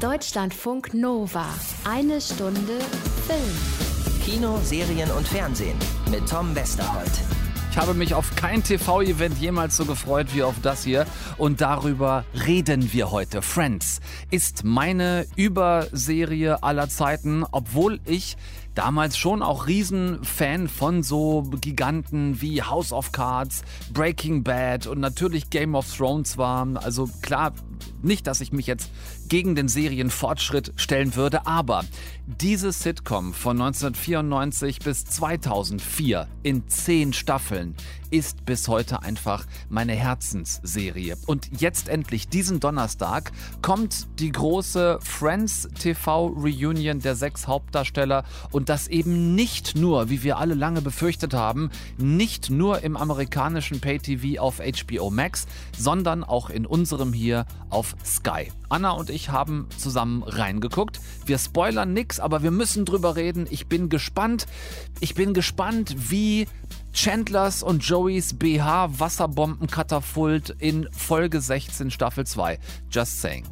Deutschlandfunk Nova. Eine Stunde Film. Kino, Serien und Fernsehen mit Tom Westerholt. Ich habe mich auf kein TV-Event jemals so gefreut wie auf das hier. Und darüber reden wir heute. Friends ist meine Überserie aller Zeiten, obwohl ich damals schon auch Riesenfan von so Giganten wie House of Cards, Breaking Bad und natürlich Game of Thrones war. Also klar, nicht, dass ich mich jetzt gegen den Serienfortschritt stellen würde, aber diese Sitcom von 1994 bis 2004 in zehn Staffeln ist bis heute einfach meine Herzensserie. Und jetzt endlich, diesen Donnerstag, kommt die große Friends TV Reunion der sechs Hauptdarsteller und das eben nicht nur, wie wir alle lange befürchtet haben, nicht nur im amerikanischen Pay-TV auf HBO Max, sondern auch in unserem hier auf Sky. Anna und ich haben zusammen reingeguckt. Wir spoilern nix, aber wir müssen drüber reden. Ich bin gespannt. Ich bin gespannt, wie Chandlers und Joeys BH Wasserbombenkatapult in Folge 16 Staffel 2. Just saying.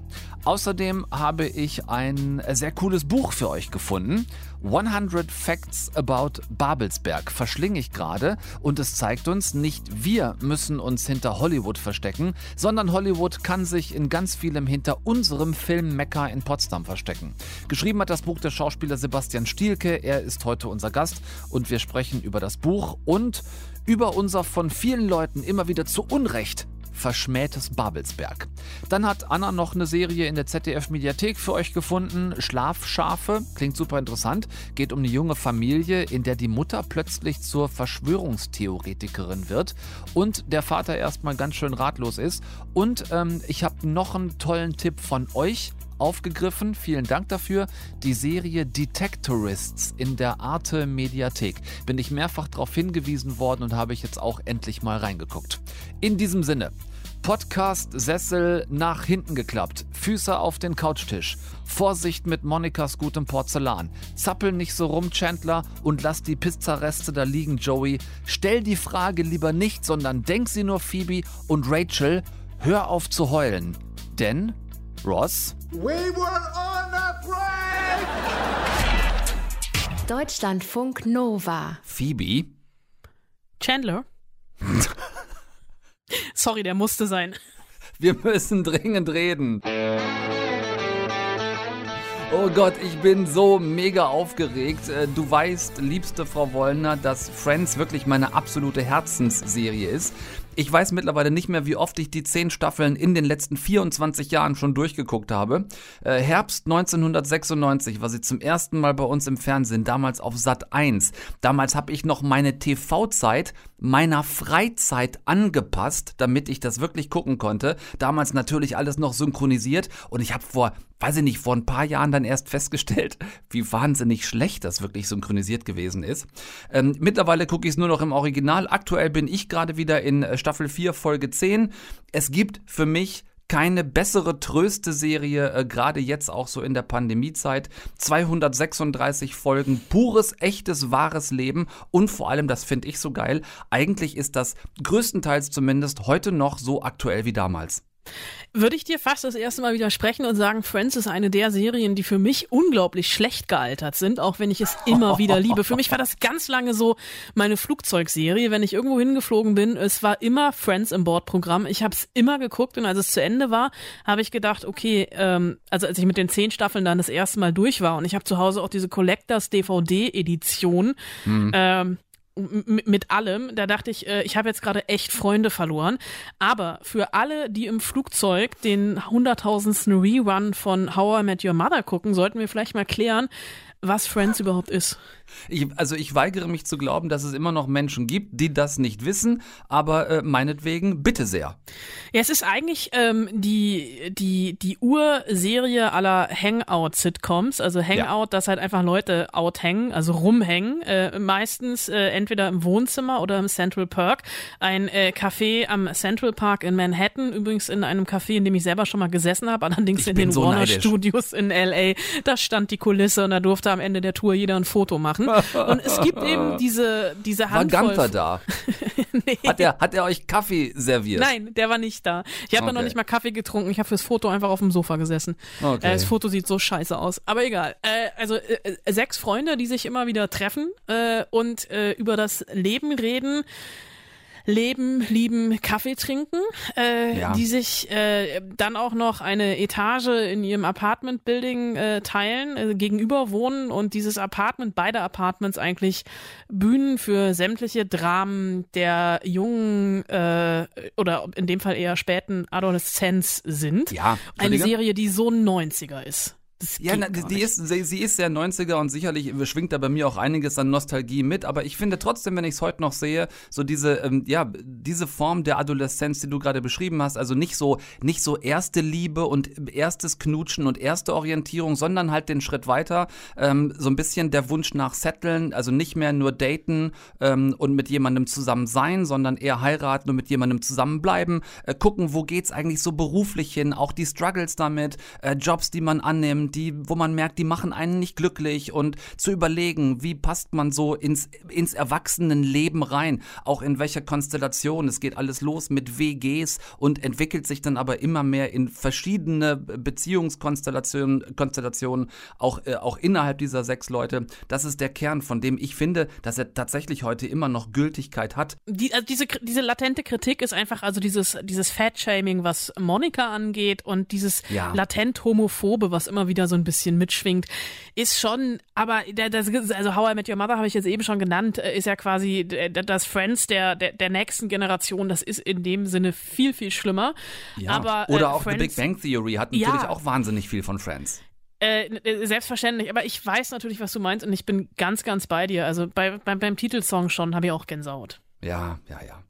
Außerdem habe ich ein sehr cooles Buch für euch gefunden. 100 Facts About Babelsberg verschlinge ich gerade und es zeigt uns, nicht wir müssen uns hinter Hollywood verstecken, sondern Hollywood kann sich in ganz vielem hinter unserem Filmmecker in Potsdam verstecken. Geschrieben hat das Buch der Schauspieler Sebastian Stielke, er ist heute unser Gast und wir sprechen über das Buch und über unser von vielen Leuten immer wieder zu Unrecht Verschmähtes Babelsberg. Dann hat Anna noch eine Serie in der ZDF-Mediathek für euch gefunden. Schlafschafe. Klingt super interessant. Geht um eine junge Familie, in der die Mutter plötzlich zur Verschwörungstheoretikerin wird und der Vater erstmal ganz schön ratlos ist. Und ähm, ich habe noch einen tollen Tipp von euch aufgegriffen. Vielen Dank dafür. Die Serie Detectorists in der Arte Mediathek. Bin ich mehrfach darauf hingewiesen worden und habe ich jetzt auch endlich mal reingeguckt. In diesem Sinne. Podcast-Sessel nach hinten geklappt, Füße auf den Couchtisch. Vorsicht mit Monikas gutem Porzellan. Zappel nicht so rum, Chandler, und lass die Pizzareste da liegen, Joey. Stell die Frage lieber nicht, sondern denk sie nur, Phoebe und Rachel. Hör auf zu heulen. Denn Ross? We were on a break! Deutschlandfunk Nova. Phoebe? Chandler? Sorry, der musste sein. Wir müssen dringend reden. Oh Gott, ich bin so mega aufgeregt. Äh, du weißt, liebste Frau Wollner, dass Friends wirklich meine absolute Herzensserie ist. Ich weiß mittlerweile nicht mehr, wie oft ich die zehn Staffeln in den letzten 24 Jahren schon durchgeguckt habe. Äh, Herbst 1996 war sie zum ersten Mal bei uns im Fernsehen, damals auf Sat 1. Damals habe ich noch meine TV-Zeit meiner Freizeit angepasst, damit ich das wirklich gucken konnte. Damals natürlich alles noch synchronisiert und ich habe vor, weiß ich nicht, vor ein paar Jahren dann erst festgestellt, wie wahnsinnig schlecht das wirklich synchronisiert gewesen ist. Ähm, mittlerweile gucke ich es nur noch im Original. Aktuell bin ich gerade wieder in äh, Staffel 4, Folge 10. Es gibt für mich keine bessere Tröste-Serie, äh, gerade jetzt auch so in der Pandemiezeit. 236 Folgen, pures, echtes, wahres Leben und vor allem, das finde ich so geil, eigentlich ist das größtenteils zumindest heute noch so aktuell wie damals. Würde ich dir fast das erste Mal widersprechen und sagen, Friends ist eine der Serien, die für mich unglaublich schlecht gealtert sind, auch wenn ich es immer wieder liebe. Für mich war das ganz lange so meine Flugzeugserie, wenn ich irgendwo hingeflogen bin. Es war immer Friends im Bordprogramm. Ich habe es immer geguckt und als es zu Ende war, habe ich gedacht, okay, ähm, also als ich mit den zehn Staffeln dann das erste Mal durch war und ich habe zu Hause auch diese Collectors DVD Edition. Mhm. Ähm, mit allem. Da dachte ich, äh, ich habe jetzt gerade echt Freunde verloren. Aber für alle, die im Flugzeug den hunderttausendsten Rerun von How I Met Your Mother gucken, sollten wir vielleicht mal klären, was Friends überhaupt ist. Ich, also ich weigere mich zu glauben, dass es immer noch Menschen gibt, die das nicht wissen, aber äh, meinetwegen bitte sehr. Ja, es ist eigentlich ähm, die, die, die Urserie aller Hangout-Sitcoms, also Hangout, ja. dass halt einfach Leute outhängen, also rumhängen, äh, meistens äh, entweder im Wohnzimmer oder im Central Park. Ein äh, Café am Central Park in Manhattan, übrigens in einem Café, in dem ich selber schon mal gesessen habe, allerdings ich in den so Warner neidisch. Studios in LA. Da stand die Kulisse und da durfte musste am Ende der Tour jeder ein Foto machen. Und es gibt eben diese, diese Handvoll. War Gunther da? nee. Hat er, hat er euch Kaffee serviert? Nein, der war nicht da. Ich habe okay. noch nicht mal Kaffee getrunken. Ich habe fürs Foto einfach auf dem Sofa gesessen. Okay. Äh, das Foto sieht so scheiße aus. Aber egal. Äh, also äh, sechs Freunde, die sich immer wieder treffen und über das Leben reden leben, lieben, Kaffee trinken, äh, ja. die sich äh, dann auch noch eine Etage in ihrem Apartment-Building äh, teilen, äh, gegenüber wohnen und dieses Apartment, beide Apartments eigentlich Bühnen für sämtliche Dramen der jungen äh, oder in dem Fall eher späten Adoleszenz sind. Ja. Eine Serie, die so 90er ist. Ja, na, die ist, sie, sie, ist sehr 90er und sicherlich schwingt da bei mir auch einiges an Nostalgie mit, aber ich finde trotzdem, wenn ich es heute noch sehe, so diese, ähm, ja, diese Form der Adoleszenz, die du gerade beschrieben hast, also nicht so, nicht so erste Liebe und erstes Knutschen und erste Orientierung, sondern halt den Schritt weiter, ähm, so ein bisschen der Wunsch nach Setteln, also nicht mehr nur daten ähm, und mit jemandem zusammen sein, sondern eher heiraten und mit jemandem zusammenbleiben, äh, gucken, wo geht's eigentlich so beruflich hin, auch die Struggles damit, äh, Jobs, die man annimmt, die, wo man merkt, die machen einen nicht glücklich und zu überlegen, wie passt man so ins, ins Erwachsenenleben rein, auch in welcher Konstellation. Es geht alles los mit WGs und entwickelt sich dann aber immer mehr in verschiedene Beziehungskonstellationen, Konstellationen, auch, äh, auch innerhalb dieser sechs Leute. Das ist der Kern, von dem ich finde, dass er tatsächlich heute immer noch Gültigkeit hat. Die, also diese, diese latente Kritik ist einfach also dieses, dieses Fat-Shaming, was Monika angeht und dieses ja. latent Homophobe, was immer wieder wieder so ein bisschen mitschwingt, ist schon, aber das, also How I Met Your Mother habe ich jetzt eben schon genannt, äh, ist ja quasi das Friends der, der, der nächsten Generation. Das ist in dem Sinne viel, viel schlimmer. Ja. Aber, Oder äh, auch Friends, The Big Bang Theory hat natürlich ja. auch wahnsinnig viel von Friends. Äh, äh, selbstverständlich, aber ich weiß natürlich, was du meinst und ich bin ganz, ganz bei dir. Also bei, beim, beim Titelsong schon habe ich auch Gänsehaut. Ja, ja, ja.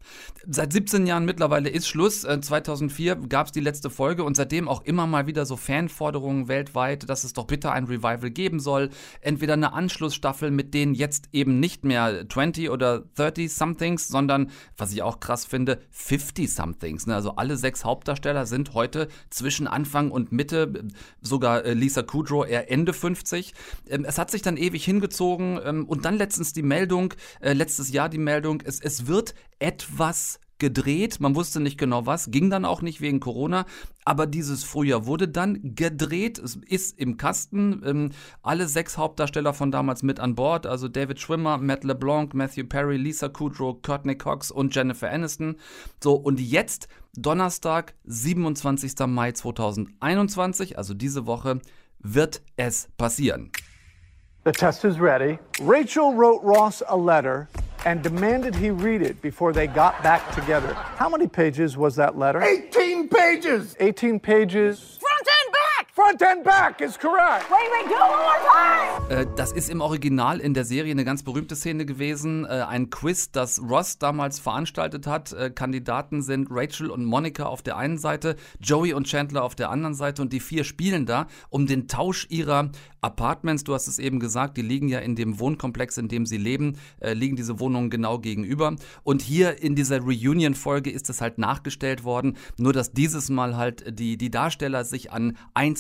Seit 17 Jahren mittlerweile ist Schluss. 2004 gab es die letzte Folge und seitdem auch immer mal wieder so Fanforderungen weltweit, dass es doch bitte ein Revival geben soll. Entweder eine Anschlussstaffel mit denen jetzt eben nicht mehr 20 oder 30 Somethings, sondern, was ich auch krass finde, 50 Somethings. Ne? Also alle sechs Hauptdarsteller sind heute zwischen Anfang und Mitte, sogar äh, Lisa Kudrow eher Ende 50. Ähm, es hat sich dann ewig hingezogen ähm, und dann letztens die Meldung, äh, letztes Jahr die Meldung, es, es wird etwas gedreht. Man wusste nicht genau was, ging dann auch nicht wegen Corona. Aber dieses Frühjahr wurde dann gedreht. Es ist im Kasten. Ähm, alle sechs Hauptdarsteller von damals mit an Bord. Also David Schwimmer, Matt LeBlanc, Matthew Perry, Lisa Kudrow, Courtney Cox und Jennifer Aniston. So, und jetzt Donnerstag, 27. Mai 2021, also diese Woche, wird es passieren. The test is ready. Rachel wrote Ross a letter and demanded he read it before they got back together. How many pages was that letter? 18 pages! 18 pages. Front and back! Front and back is correct. Wait, wait, do one more time! Äh, das ist im Original in der Serie eine ganz berühmte Szene gewesen. Äh, ein Quiz, das Ross damals veranstaltet hat. Äh, Kandidaten sind Rachel und Monica auf der einen Seite, Joey und Chandler auf der anderen Seite und die vier spielen da um den Tausch ihrer Apartments. Du hast es eben gesagt, die liegen ja in dem Wohnkomplex, in dem sie leben, äh, liegen diese Wohnungen genau gegenüber. Und hier in dieser Reunion-Folge ist es halt nachgestellt worden, nur dass dieses Mal halt die, die Darsteller sich an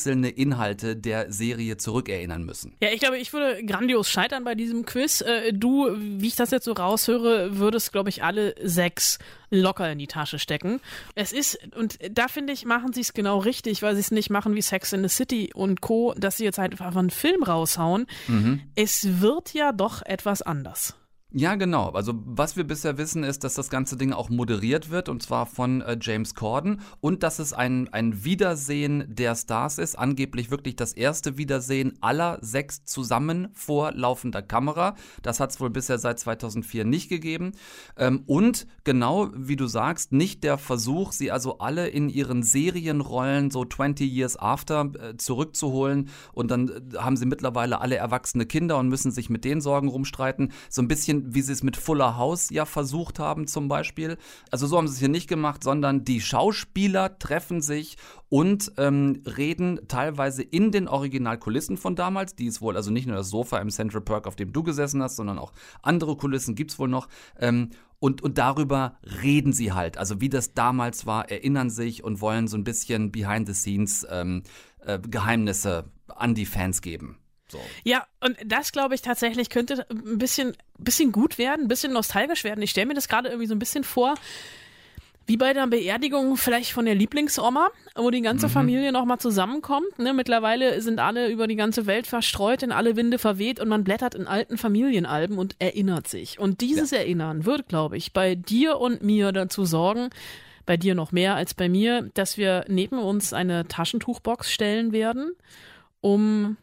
einzelne Inhalte der Serie zurückerinnern müssen. Ja, ich glaube, ich würde grandios scheitern bei diesem Quiz. Äh, du, wie ich das jetzt so raushöre, würdest, glaube ich, alle sechs locker in die Tasche stecken. Es ist, und da finde ich, machen sie es genau richtig, weil sie es nicht machen wie Sex in the City und Co., dass sie jetzt halt einfach einen Film raushauen. Mhm. Es wird ja doch etwas anders. Ja, genau. Also was wir bisher wissen, ist, dass das ganze Ding auch moderiert wird und zwar von äh, James Corden und dass es ein, ein Wiedersehen der Stars ist. Angeblich wirklich das erste Wiedersehen aller sechs zusammen vor laufender Kamera. Das hat es wohl bisher seit 2004 nicht gegeben. Ähm, und genau wie du sagst, nicht der Versuch, sie also alle in ihren Serienrollen so 20 Years After äh, zurückzuholen und dann äh, haben sie mittlerweile alle erwachsene Kinder und müssen sich mit den Sorgen rumstreiten. So ein bisschen wie sie es mit Fuller House ja versucht haben zum Beispiel. Also so haben sie es hier nicht gemacht, sondern die Schauspieler treffen sich und ähm, reden teilweise in den Originalkulissen von damals. Die ist wohl also nicht nur das Sofa im Central Park, auf dem du gesessen hast, sondern auch andere Kulissen gibt es wohl noch. Ähm, und, und darüber reden sie halt. Also wie das damals war, erinnern sich und wollen so ein bisschen behind the scenes ähm, äh, Geheimnisse an die Fans geben. So. Ja, und das glaube ich tatsächlich könnte ein bisschen, bisschen gut werden, ein bisschen nostalgisch werden. Ich stelle mir das gerade irgendwie so ein bisschen vor, wie bei der Beerdigung vielleicht von der Lieblingsoma, wo die ganze mhm. Familie nochmal zusammenkommt. Ne? Mittlerweile sind alle über die ganze Welt verstreut, in alle Winde verweht und man blättert in alten Familienalben und erinnert sich. Und dieses ja. Erinnern wird, glaube ich, bei dir und mir dazu sorgen, bei dir noch mehr als bei mir, dass wir neben uns eine Taschentuchbox stellen werden, um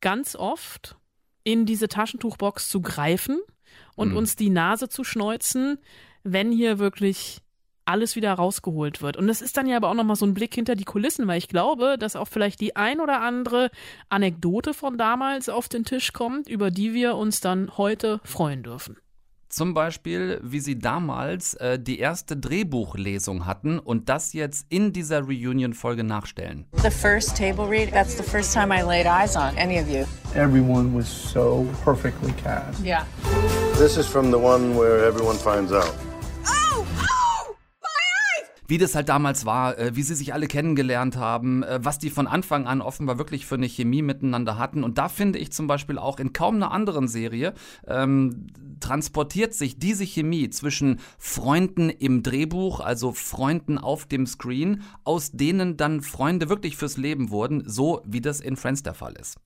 ganz oft in diese Taschentuchbox zu greifen und mhm. uns die Nase zu schneuzen, wenn hier wirklich alles wieder rausgeholt wird. Und das ist dann ja aber auch nochmal so ein Blick hinter die Kulissen, weil ich glaube, dass auch vielleicht die ein oder andere Anekdote von damals auf den Tisch kommt, über die wir uns dann heute freuen dürfen. Zum Beispiel, wie sie damals äh, die erste Drehbuchlesung hatten und das jetzt in dieser Reunion-Folge nachstellen. The first table read, that's the first time I laid eyes on any of you. Everyone was so perfectly cast. Yeah. This is from the one where everyone finds out. Wie das halt damals war, äh, wie sie sich alle kennengelernt haben, äh, was die von Anfang an offenbar wirklich für eine Chemie miteinander hatten. Und da finde ich zum Beispiel auch in kaum einer anderen Serie ähm, transportiert sich diese Chemie zwischen Freunden im Drehbuch, also Freunden auf dem Screen, aus denen dann Freunde wirklich fürs Leben wurden, so wie das in Friends der Fall ist.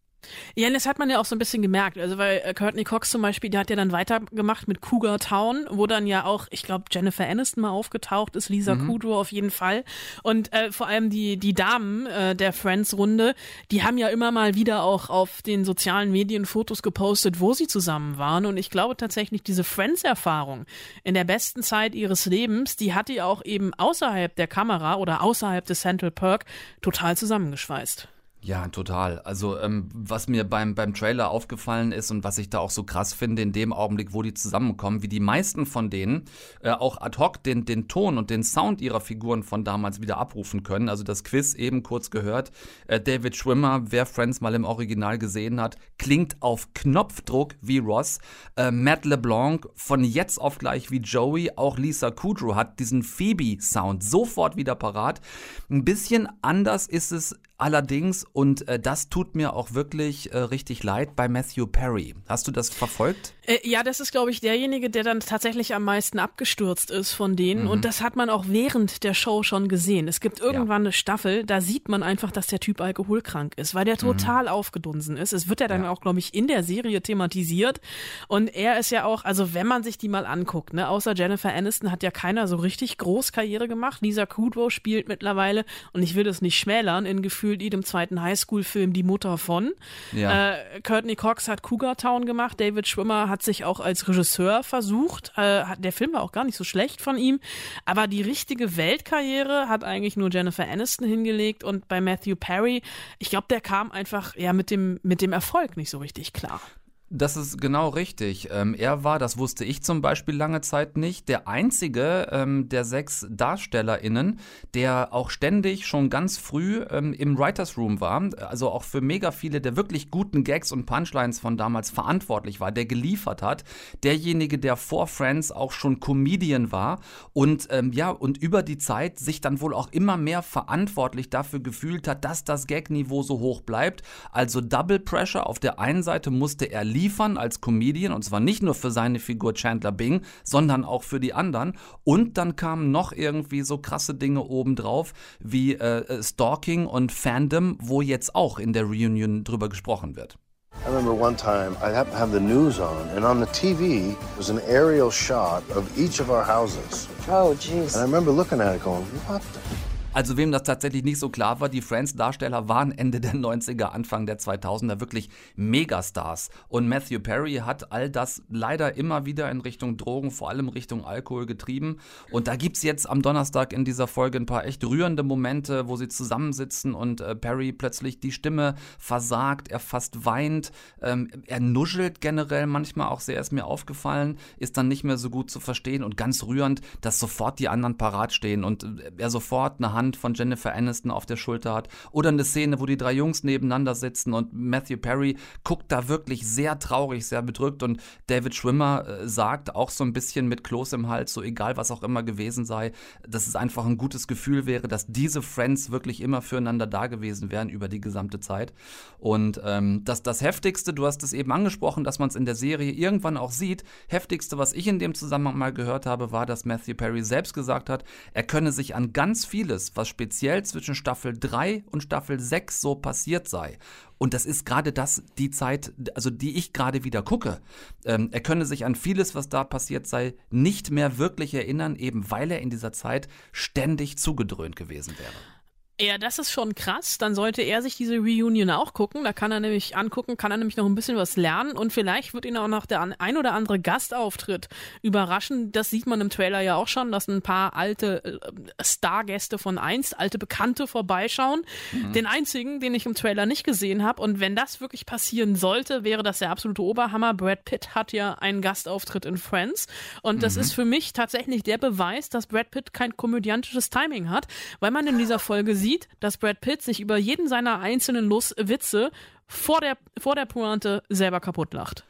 Ja, das hat man ja auch so ein bisschen gemerkt. Also, weil äh, Courtney Cox zum Beispiel, der hat ja dann weitergemacht mit Cougar Town, wo dann ja auch, ich glaube, Jennifer Aniston mal aufgetaucht ist, Lisa mhm. Kudrow auf jeden Fall. Und äh, vor allem die, die Damen äh, der Friends-Runde, die haben ja immer mal wieder auch auf den sozialen Medien Fotos gepostet, wo sie zusammen waren. Und ich glaube tatsächlich, diese Friends-Erfahrung in der besten Zeit ihres Lebens, die hat die auch eben außerhalb der Kamera oder außerhalb des Central Perk total zusammengeschweißt. Ja, total. Also ähm, was mir beim, beim Trailer aufgefallen ist und was ich da auch so krass finde, in dem Augenblick, wo die zusammenkommen, wie die meisten von denen äh, auch ad hoc den, den Ton und den Sound ihrer Figuren von damals wieder abrufen können. Also das Quiz eben kurz gehört. Äh, David Schwimmer, wer Friends mal im Original gesehen hat, klingt auf Knopfdruck wie Ross. Äh, Matt LeBlanc von jetzt auf gleich wie Joey. Auch Lisa Kudrow hat diesen Phoebe-Sound sofort wieder parat. Ein bisschen anders ist es allerdings, und äh, das tut mir auch wirklich äh, richtig leid, bei Matthew Perry. Hast du das verfolgt? Äh, ja, das ist, glaube ich, derjenige, der dann tatsächlich am meisten abgestürzt ist von denen. Mhm. Und das hat man auch während der Show schon gesehen. Es gibt irgendwann ja. eine Staffel, da sieht man einfach, dass der Typ alkoholkrank ist, weil der mhm. total mhm. aufgedunsen ist. Es wird ja dann ja. auch, glaube ich, in der Serie thematisiert. Und er ist ja auch, also wenn man sich die mal anguckt, ne, außer Jennifer Aniston hat ja keiner so richtig groß Karriere gemacht. Lisa Kudrow spielt mittlerweile, und ich will das nicht schmälern, in gefühlt jedem zweiten Highschool-Film die Mutter von. Ja. Äh, Courtney Cox hat Cougar Town gemacht, David Schwimmer hat hat sich auch als Regisseur versucht. Äh, der Film war auch gar nicht so schlecht von ihm. Aber die richtige Weltkarriere hat eigentlich nur Jennifer Aniston hingelegt und bei Matthew Perry, ich glaube, der kam einfach ja mit dem, mit dem Erfolg nicht so richtig klar. Das ist genau richtig. Ähm, er war, das wusste ich zum Beispiel lange Zeit nicht, der einzige ähm, der sechs DarstellerInnen, der auch ständig schon ganz früh ähm, im Writers Room war, also auch für mega viele der wirklich guten Gags und Punchlines von damals verantwortlich war, der geliefert hat. Derjenige, der vor Friends auch schon Comedian war und ähm, ja, und über die Zeit sich dann wohl auch immer mehr verantwortlich dafür gefühlt hat, dass das Gagniveau so hoch bleibt. Also Double Pressure. Auf der einen Seite musste er liefern, als Comedian und zwar nicht nur für seine Figur Chandler Bing, sondern auch für die anderen. Und dann kamen noch irgendwie so krasse Dinge obendrauf wie äh, äh, Stalking und Fandom, wo jetzt auch in der Reunion drüber gesprochen wird. I remember one time I happened to have the news on, and on the TV was an aerial shot of each of our houses. Oh, jeez. And I remember looking at it going, what the also wem das tatsächlich nicht so klar war, die Friends-Darsteller waren Ende der 90er, Anfang der 2000er wirklich Megastars. Und Matthew Perry hat all das leider immer wieder in Richtung Drogen, vor allem Richtung Alkohol getrieben. Und da gibt es jetzt am Donnerstag in dieser Folge ein paar echt rührende Momente, wo sie zusammensitzen und äh, Perry plötzlich die Stimme versagt, er fast weint, ähm, er nuschelt generell manchmal auch sehr, ist mir aufgefallen, ist dann nicht mehr so gut zu verstehen und ganz rührend, dass sofort die anderen parat stehen und äh, er sofort eine Hand Hand von Jennifer Aniston auf der Schulter hat. Oder eine Szene, wo die drei Jungs nebeneinander sitzen und Matthew Perry guckt da wirklich sehr traurig, sehr bedrückt und David Schwimmer äh, sagt auch so ein bisschen mit Kloß im Hals, so egal was auch immer gewesen sei, dass es einfach ein gutes Gefühl wäre, dass diese Friends wirklich immer füreinander da gewesen wären über die gesamte Zeit. Und ähm, das, das Heftigste, du hast es eben angesprochen, dass man es in der Serie irgendwann auch sieht, Heftigste, was ich in dem Zusammenhang mal gehört habe, war, dass Matthew Perry selbst gesagt hat, er könne sich an ganz vieles, was speziell zwischen Staffel 3 und Staffel 6 so passiert sei. Und das ist gerade das, die Zeit, also die ich gerade wieder gucke. Ähm, er könne sich an vieles, was da passiert sei, nicht mehr wirklich erinnern, eben weil er in dieser Zeit ständig zugedröhnt gewesen wäre. Ja, das ist schon krass. Dann sollte er sich diese Reunion auch gucken. Da kann er nämlich angucken, kann er nämlich noch ein bisschen was lernen und vielleicht wird ihn auch noch der ein oder andere Gastauftritt überraschen. Das sieht man im Trailer ja auch schon, dass ein paar alte äh, Stargäste von einst, alte Bekannte vorbeischauen. Mhm. Den einzigen, den ich im Trailer nicht gesehen habe. Und wenn das wirklich passieren sollte, wäre das der absolute Oberhammer. Brad Pitt hat ja einen Gastauftritt in Friends. Und das mhm. ist für mich tatsächlich der Beweis, dass Brad Pitt kein komödiantisches Timing hat, weil man in dieser Folge sieht, dass Brad Pitt sich über jeden seiner einzelnen Lus Witze vor der, vor der Pointe selber kaputt lacht.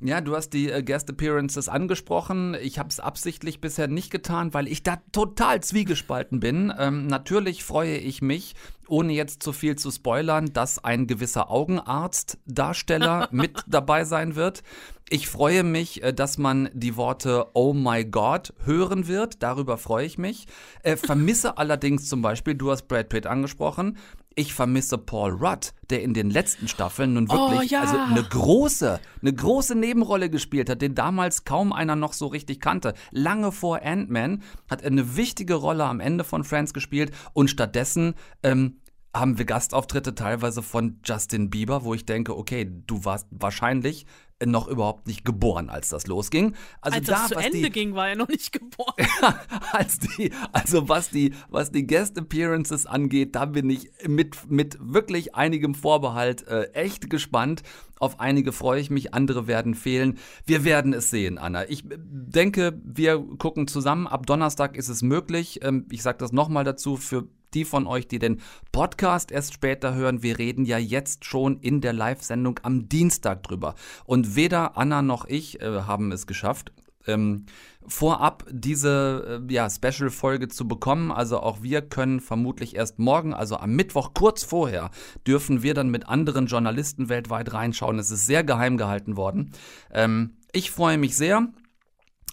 Ja, du hast die äh, Guest Appearances angesprochen. Ich habe es absichtlich bisher nicht getan, weil ich da total zwiegespalten bin. Ähm, natürlich freue ich mich, ohne jetzt zu viel zu spoilern, dass ein gewisser Augenarzt-Darsteller mit dabei sein wird. Ich freue mich, äh, dass man die Worte Oh my God hören wird. Darüber freue ich mich. Äh, vermisse allerdings zum Beispiel, du hast Brad Pitt angesprochen, ich vermisse Paul Rudd, der in den letzten Staffeln nun wirklich oh, ja. also eine große, eine große Nebenrolle gespielt hat, den damals kaum einer noch so richtig kannte. Lange vor Ant-Man hat er eine wichtige Rolle am Ende von Friends gespielt und stattdessen ähm, haben wir Gastauftritte teilweise von Justin Bieber, wo ich denke, okay, du warst wahrscheinlich noch überhaupt nicht geboren, als das losging. Also als da, das zu Ende die, ging, war er noch nicht geboren. als die, also was die, was die Guest Appearances angeht, da bin ich mit, mit wirklich einigem Vorbehalt äh, echt gespannt. Auf einige freue ich mich, andere werden fehlen. Wir werden es sehen, Anna. Ich denke, wir gucken zusammen. Ab Donnerstag ist es möglich. Ähm, ich sage das nochmal dazu für die von euch, die den Podcast erst später hören, wir reden ja jetzt schon in der Live-Sendung am Dienstag drüber. Und weder Anna noch ich äh, haben es geschafft. Ähm, vorab diese äh, ja, Special-Folge zu bekommen. Also auch wir können vermutlich erst morgen, also am Mittwoch kurz vorher, dürfen wir dann mit anderen Journalisten weltweit reinschauen. Es ist sehr geheim gehalten worden. Ähm, ich freue mich sehr.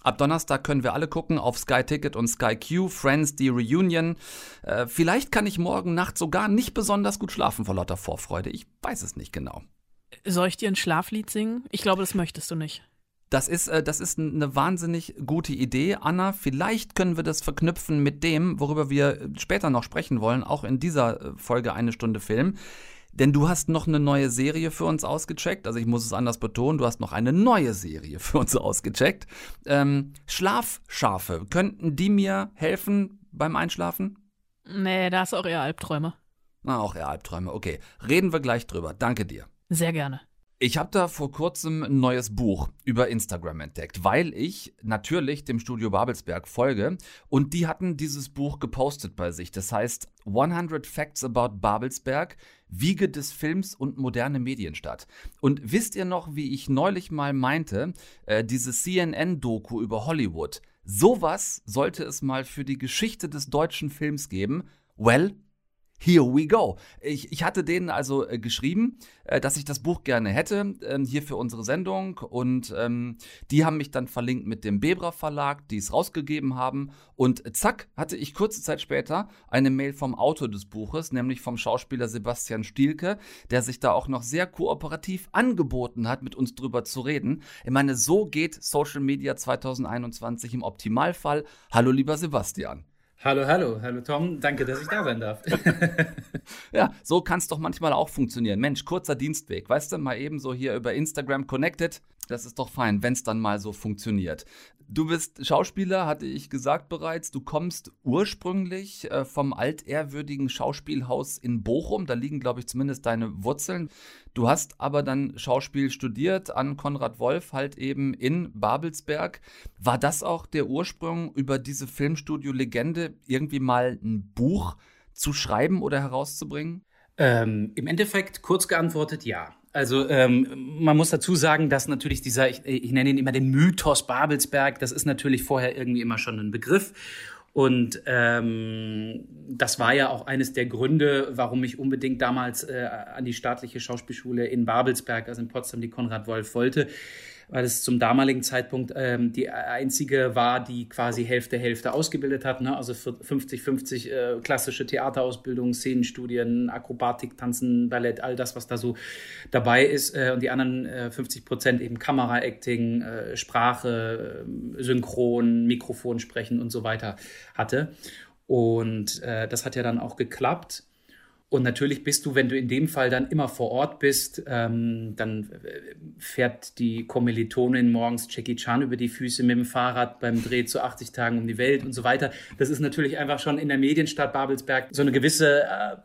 Ab Donnerstag können wir alle gucken auf Sky Ticket und Sky Q, Friends, die Reunion. Äh, vielleicht kann ich morgen Nacht sogar nicht besonders gut schlafen vor lauter Vorfreude. Ich weiß es nicht genau. Soll ich dir ein Schlaflied singen? Ich glaube, das möchtest du nicht. Das ist, äh, das ist eine wahnsinnig gute Idee, Anna. Vielleicht können wir das verknüpfen mit dem, worüber wir später noch sprechen wollen, auch in dieser äh, Folge eine Stunde Film. Denn du hast noch eine neue Serie für uns ausgecheckt. Also ich muss es anders betonen, du hast noch eine neue Serie für uns ausgecheckt. Ähm, Schlafschafe, könnten die mir helfen beim Einschlafen? Nee, da hast du auch eher Albträume. Na, auch eher Albträume. Okay, reden wir gleich drüber. Danke dir. Sehr gerne. Ich habe da vor kurzem ein neues Buch über Instagram entdeckt, weil ich natürlich dem Studio Babelsberg folge und die hatten dieses Buch gepostet bei sich. Das heißt 100 Facts about Babelsberg, Wiege des Films und moderne Medienstadt. Und wisst ihr noch, wie ich neulich mal meinte, äh, diese CNN-Doku über Hollywood? Sowas sollte es mal für die Geschichte des deutschen Films geben. Well, Here we go. Ich, ich hatte denen also äh, geschrieben, äh, dass ich das Buch gerne hätte, äh, hier für unsere Sendung. Und ähm, die haben mich dann verlinkt mit dem Bebra Verlag, die es rausgegeben haben. Und zack, hatte ich kurze Zeit später eine Mail vom Autor des Buches, nämlich vom Schauspieler Sebastian Stielke, der sich da auch noch sehr kooperativ angeboten hat, mit uns drüber zu reden. Ich meine, so geht Social Media 2021 im Optimalfall. Hallo, lieber Sebastian. Hallo, hallo, hallo Tom, danke, dass ich da sein darf. ja, so kann es doch manchmal auch funktionieren. Mensch, kurzer Dienstweg, weißt du, mal eben so hier über Instagram connected. Das ist doch fein, wenn es dann mal so funktioniert. Du bist Schauspieler, hatte ich gesagt bereits. Du kommst ursprünglich äh, vom altehrwürdigen Schauspielhaus in Bochum. Da liegen, glaube ich, zumindest deine Wurzeln. Du hast aber dann Schauspiel studiert an Konrad Wolf, halt eben in Babelsberg. War das auch der Ursprung über diese Filmstudio-Legende, irgendwie mal ein Buch zu schreiben oder herauszubringen? Ähm, Im Endeffekt kurz geantwortet, ja. Also ähm, man muss dazu sagen, dass natürlich dieser, ich, ich nenne ihn immer den Mythos Babelsberg, das ist natürlich vorher irgendwie immer schon ein Begriff. Und ähm, das war ja auch eines der Gründe, warum ich unbedingt damals äh, an die staatliche Schauspielschule in Babelsberg, also in Potsdam, die Konrad Wolf wollte weil es zum damaligen Zeitpunkt ähm, die einzige war, die quasi Hälfte Hälfte ausgebildet hat. Ne? Also 50-50 äh, klassische Theaterausbildung, Szenenstudien, Akrobatik, Tanzen, Ballett, all das, was da so dabei ist. Äh, und die anderen äh, 50 Prozent eben Kamera-Acting, äh, Sprache, äh, Synchron, Mikrofon sprechen und so weiter hatte. Und äh, das hat ja dann auch geklappt. Und natürlich bist du, wenn du in dem Fall dann immer vor Ort bist, ähm, dann äh, fährt die Kommilitonin morgens Jackie Chan über die Füße mit dem Fahrrad beim Dreh zu 80 Tagen um die Welt und so weiter. Das ist natürlich einfach schon in der Medienstadt Babelsberg so eine gewisse äh,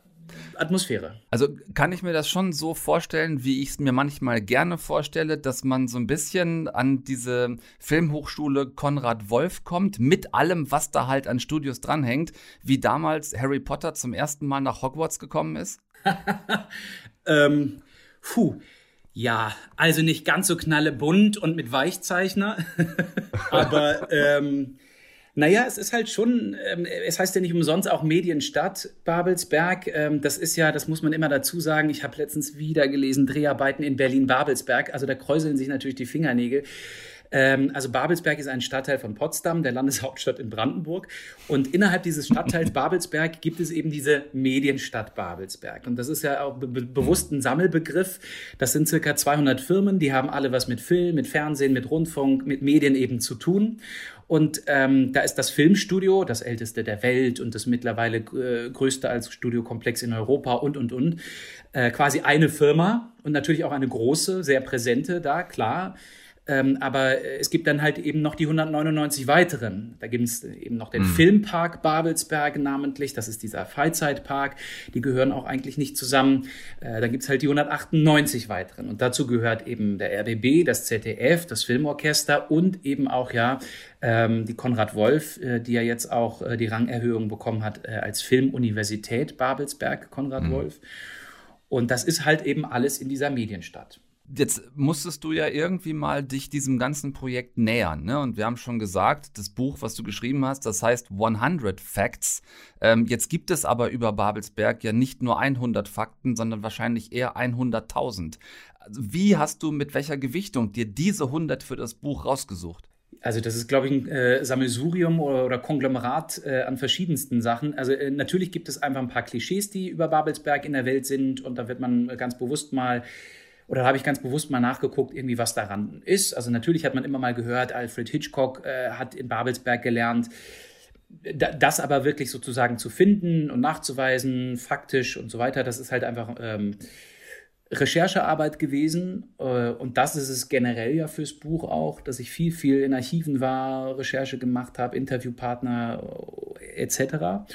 Atmosphäre. Also kann ich mir das schon so vorstellen, wie ich es mir manchmal gerne vorstelle, dass man so ein bisschen an diese Filmhochschule Konrad Wolf kommt, mit allem, was da halt an Studios dranhängt, wie damals Harry Potter zum ersten Mal nach Hogwarts gekommen ist? ähm, puh. Ja, also nicht ganz so knallebunt und mit Weichzeichner, aber ähm, naja, es ist halt schon, ähm, es heißt ja nicht umsonst auch Medienstadt Babelsberg. Ähm, das ist ja, das muss man immer dazu sagen. Ich habe letztens wieder gelesen, Dreharbeiten in Berlin-Babelsberg. Also da kräuseln sich natürlich die Fingernägel. Ähm, also Babelsberg ist ein Stadtteil von Potsdam, der Landeshauptstadt in Brandenburg. Und innerhalb dieses Stadtteils Babelsberg gibt es eben diese Medienstadt Babelsberg. Und das ist ja auch be bewusst ein Sammelbegriff. Das sind circa 200 Firmen, die haben alle was mit Film, mit Fernsehen, mit Rundfunk, mit Medien eben zu tun. Und ähm, da ist das Filmstudio, das älteste der Welt und das mittlerweile äh, größte als Studiokomplex in Europa und, und, und, äh, quasi eine Firma und natürlich auch eine große, sehr präsente da, klar. Ähm, aber es gibt dann halt eben noch die 199 weiteren. Da gibt es eben noch den mhm. Filmpark Babelsberg namentlich, das ist dieser Freizeitpark. Die gehören auch eigentlich nicht zusammen. Äh, da gibt es halt die 198 weiteren. Und dazu gehört eben der RBB, das ZDF, das Filmorchester und eben auch ja ähm, die Konrad Wolf, äh, die ja jetzt auch äh, die Rangerhöhung bekommen hat äh, als Filmuniversität Babelsberg, Konrad mhm. Wolf. Und das ist halt eben alles in dieser Medienstadt. Jetzt musstest du ja irgendwie mal dich diesem ganzen Projekt nähern, ne? Und wir haben schon gesagt, das Buch, was du geschrieben hast, das heißt 100 Facts. Ähm, jetzt gibt es aber über Babelsberg ja nicht nur 100 Fakten, sondern wahrscheinlich eher 100.000. Also wie hast du mit welcher Gewichtung dir diese 100 für das Buch rausgesucht? Also das ist, glaube ich, ein äh, Sammelsurium oder, oder Konglomerat äh, an verschiedensten Sachen. Also äh, natürlich gibt es einfach ein paar Klischees, die über Babelsberg in der Welt sind und da wird man ganz bewusst mal oder habe ich ganz bewusst mal nachgeguckt, irgendwie was daran ist. Also natürlich hat man immer mal gehört, Alfred Hitchcock äh, hat in Babelsberg gelernt. Das aber wirklich sozusagen zu finden und nachzuweisen, faktisch und so weiter, das ist halt einfach ähm, Recherchearbeit gewesen. Äh, und das ist es generell ja fürs Buch auch, dass ich viel, viel in Archiven war, Recherche gemacht habe, Interviewpartner äh, etc.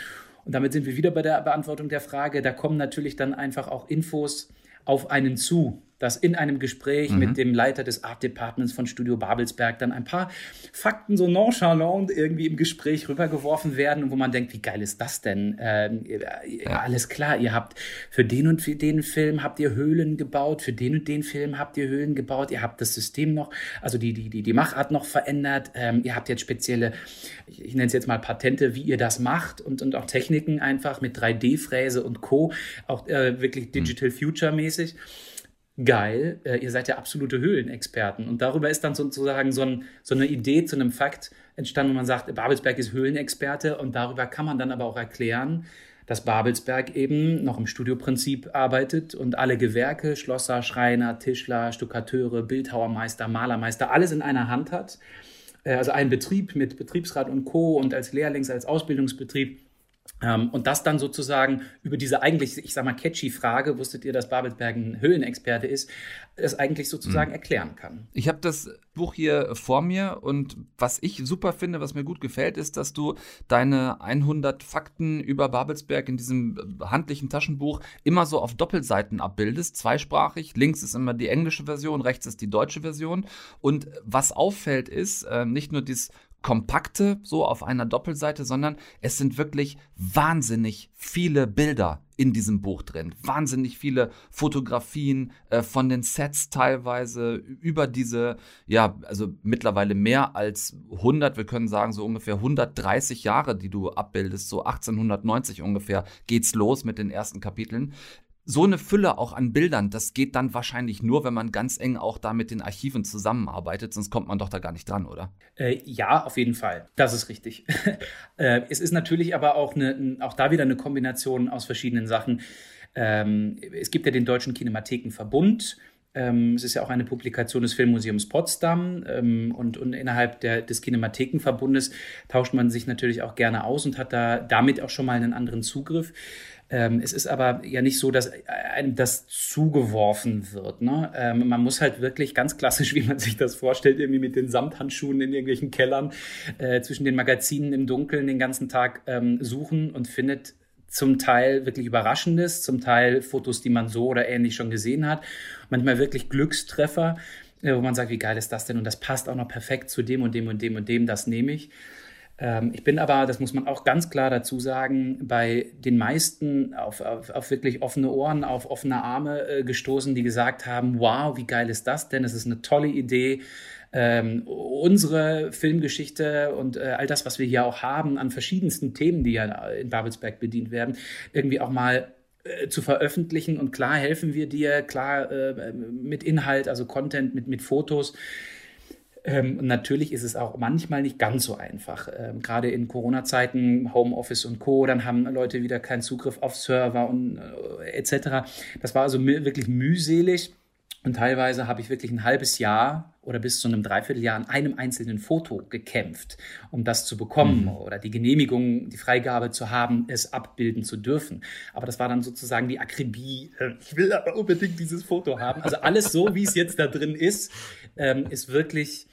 Und damit sind wir wieder bei der Beantwortung der Frage. Da kommen natürlich dann einfach auch Infos auf einen zu dass in einem Gespräch mhm. mit dem Leiter des Art Departments von Studio Babelsberg dann ein paar Fakten so nonchalant irgendwie im Gespräch rübergeworfen werden wo man denkt, wie geil ist das denn? Ähm, ja. Alles klar, ihr habt für den und für den Film habt ihr Höhlen gebaut, für den und den Film habt ihr Höhlen gebaut, ihr habt das System noch, also die, die, die, die Machart noch verändert, ähm, ihr habt jetzt spezielle, ich, ich nenne es jetzt mal Patente, wie ihr das macht und, und auch Techniken einfach mit 3D-Fräse und Co., auch äh, wirklich mhm. Digital Future mäßig geil, äh, ihr seid ja absolute Höhlenexperten. Und darüber ist dann sozusagen so, ein, so eine Idee zu einem Fakt entstanden, wo man sagt, Babelsberg ist Höhlenexperte und darüber kann man dann aber auch erklären, dass Babelsberg eben noch im Studioprinzip arbeitet und alle Gewerke, Schlosser, Schreiner, Tischler, Stuckateure, Bildhauermeister, Malermeister, alles in einer Hand hat. Äh, also ein Betrieb mit Betriebsrat und Co. und als Lehrlings-, als Ausbildungsbetrieb und das dann sozusagen über diese eigentlich, ich sag mal, catchy Frage, wusstet ihr, dass Babelsberg ein Höhlenexperte ist, es eigentlich sozusagen mhm. erklären kann. Ich habe das Buch hier vor mir und was ich super finde, was mir gut gefällt, ist, dass du deine 100 Fakten über Babelsberg in diesem handlichen Taschenbuch immer so auf Doppelseiten abbildest, zweisprachig. Links ist immer die englische Version, rechts ist die deutsche Version. Und was auffällt ist, äh, nicht nur dieses kompakte, so auf einer Doppelseite, sondern es sind wirklich wahnsinnig viele Bilder in diesem Buch drin. Wahnsinnig viele Fotografien äh, von den Sets teilweise über diese, ja, also mittlerweile mehr als 100, wir können sagen so ungefähr 130 Jahre, die du abbildest, so 1890 ungefähr geht's los mit den ersten Kapiteln so eine Fülle auch an Bildern, das geht dann wahrscheinlich nur, wenn man ganz eng auch da mit den Archiven zusammenarbeitet, sonst kommt man doch da gar nicht dran, oder? Äh, ja, auf jeden Fall. Das ist richtig. äh, es ist natürlich aber auch, eine, auch da wieder eine Kombination aus verschiedenen Sachen. Ähm, es gibt ja den Deutschen Kinemathekenverbund. Ähm, es ist ja auch eine Publikation des Filmmuseums Potsdam ähm, und, und innerhalb der, des Kinemathekenverbundes tauscht man sich natürlich auch gerne aus und hat da damit auch schon mal einen anderen Zugriff. Ähm, es ist aber ja nicht so, dass einem das zugeworfen wird. Ne? Ähm, man muss halt wirklich ganz klassisch, wie man sich das vorstellt, irgendwie mit den Samthandschuhen in irgendwelchen Kellern äh, zwischen den Magazinen im Dunkeln den ganzen Tag ähm, suchen und findet zum Teil wirklich Überraschendes, zum Teil Fotos, die man so oder ähnlich schon gesehen hat, manchmal wirklich Glückstreffer, äh, wo man sagt, wie geil ist das denn? Und das passt auch noch perfekt zu dem und dem und dem und dem, das nehme ich. Ähm, ich bin aber, das muss man auch ganz klar dazu sagen, bei den meisten auf, auf, auf wirklich offene Ohren, auf offene Arme äh, gestoßen, die gesagt haben, wow, wie geil ist das denn? Es ist eine tolle Idee. Ähm, unsere Filmgeschichte und äh, all das, was wir hier auch haben an verschiedensten Themen, die ja in Babelsberg bedient werden, irgendwie auch mal äh, zu veröffentlichen. Und klar helfen wir dir, klar äh, mit Inhalt, also Content, mit, mit Fotos. Ähm, natürlich ist es auch manchmal nicht ganz so einfach. Ähm, gerade in Corona-Zeiten, Homeoffice und Co., dann haben Leute wieder keinen Zugriff auf Server und äh, etc. Das war also wirklich mühselig. Und teilweise habe ich wirklich ein halbes Jahr oder bis zu einem Dreivierteljahr an einem einzelnen Foto gekämpft, um das zu bekommen mhm. oder die Genehmigung, die Freigabe zu haben, es abbilden zu dürfen. Aber das war dann sozusagen die Akribie. Äh, ich will aber unbedingt dieses Foto haben. Also alles so, wie es jetzt da drin ist, ähm, ist wirklich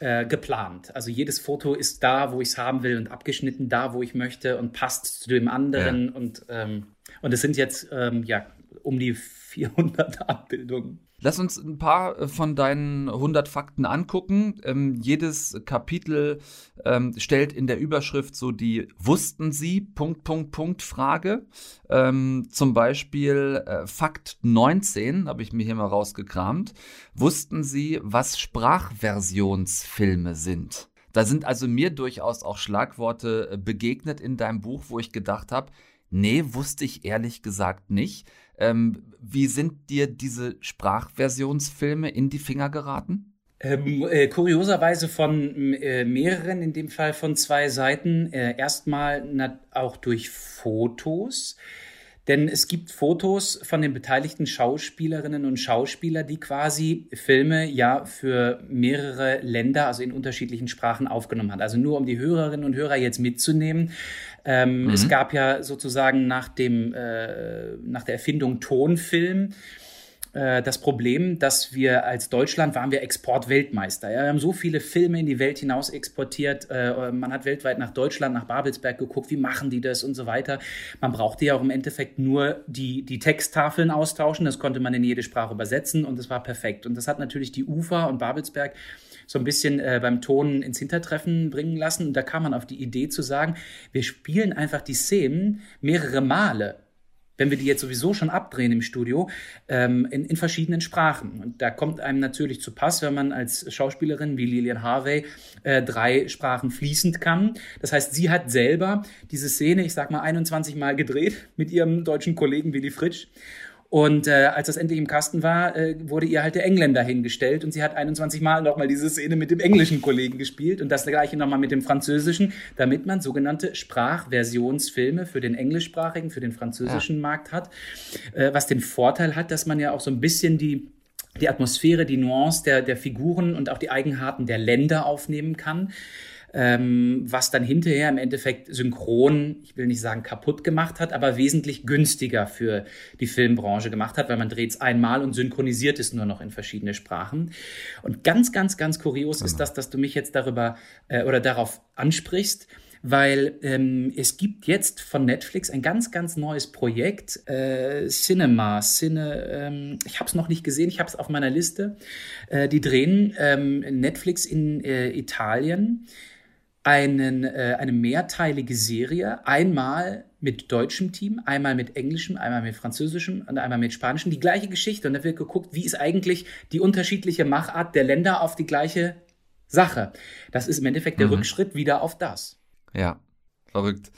äh, geplant. Also jedes Foto ist da, wo ich es haben will und abgeschnitten da, wo ich möchte und passt zu dem anderen. Ja. Und, ähm, und es sind jetzt ähm, ja um die 400 Abbildungen. Lass uns ein paar äh, von deinen 100 Fakten angucken. Ähm, jedes Kapitel ähm, stellt in der Überschrift so die Wussten Sie? Punkt, Punkt, Punkt Frage. Ähm, zum Beispiel äh, Fakt 19, habe ich mir hier mal rausgekramt. Wussten Sie, was Sprachversionsfilme sind? Da sind also mir durchaus auch Schlagworte äh, begegnet in deinem Buch, wo ich gedacht habe, nee, wusste ich ehrlich gesagt nicht. Ähm, wie sind dir diese Sprachversionsfilme in die Finger geraten? Ähm, äh, kurioserweise von äh, mehreren, in dem Fall von zwei Seiten. Äh, erstmal auch durch Fotos. Denn es gibt Fotos von den beteiligten Schauspielerinnen und Schauspielern, die quasi Filme ja für mehrere Länder, also in unterschiedlichen Sprachen aufgenommen hat. Also nur um die Hörerinnen und Hörer jetzt mitzunehmen. Ähm, mhm. Es gab ja sozusagen nach dem, äh, nach der Erfindung Tonfilm das Problem, dass wir als Deutschland waren wir Exportweltmeister. Ja? Wir haben so viele Filme in die Welt hinaus exportiert. Äh, man hat weltweit nach Deutschland, nach Babelsberg geguckt, wie machen die das und so weiter. Man brauchte ja auch im Endeffekt nur die, die Texttafeln austauschen. Das konnte man in jede Sprache übersetzen und das war perfekt. Und das hat natürlich die UFA und Babelsberg so ein bisschen äh, beim Ton ins Hintertreffen bringen lassen. Und da kam man auf die Idee zu sagen, wir spielen einfach die Szenen mehrere Male wenn wir die jetzt sowieso schon abdrehen im Studio, ähm, in, in verschiedenen Sprachen. Und da kommt einem natürlich zu Pass, wenn man als Schauspielerin wie Lilian Harvey äh, drei Sprachen fließend kann. Das heißt, sie hat selber diese Szene, ich sag mal, 21 Mal gedreht mit ihrem deutschen Kollegen Willy Fritsch. Und äh, als das endlich im Kasten war, äh, wurde ihr halt der Engländer hingestellt und sie hat 21 Mal nochmal diese Szene mit dem englischen Kollegen gespielt und das gleiche nochmal mit dem französischen, damit man sogenannte Sprachversionsfilme für den englischsprachigen, für den französischen ja. Markt hat, äh, was den Vorteil hat, dass man ja auch so ein bisschen die die Atmosphäre, die Nuance der, der Figuren und auch die Eigenheiten der Länder aufnehmen kann ähm, was dann hinterher im Endeffekt synchron, ich will nicht sagen kaputt gemacht hat, aber wesentlich günstiger für die Filmbranche gemacht hat, weil man dreht es einmal und synchronisiert es nur noch in verschiedene Sprachen. Und ganz, ganz, ganz kurios genau. ist das, dass du mich jetzt darüber äh, oder darauf ansprichst weil ähm, es gibt jetzt von Netflix ein ganz, ganz neues Projekt, äh, Cinema, Cine, ähm, ich habe es noch nicht gesehen, ich habe es auf meiner Liste. Äh, die drehen ähm, Netflix in äh, Italien einen, äh, eine mehrteilige Serie, einmal mit deutschem Team, einmal mit englischem, einmal mit französischem und einmal mit spanischem. Die gleiche Geschichte. Und da wird geguckt, wie ist eigentlich die unterschiedliche Machart der Länder auf die gleiche Sache. Das ist im Endeffekt der mhm. Rückschritt wieder auf das. Ja, verrückt.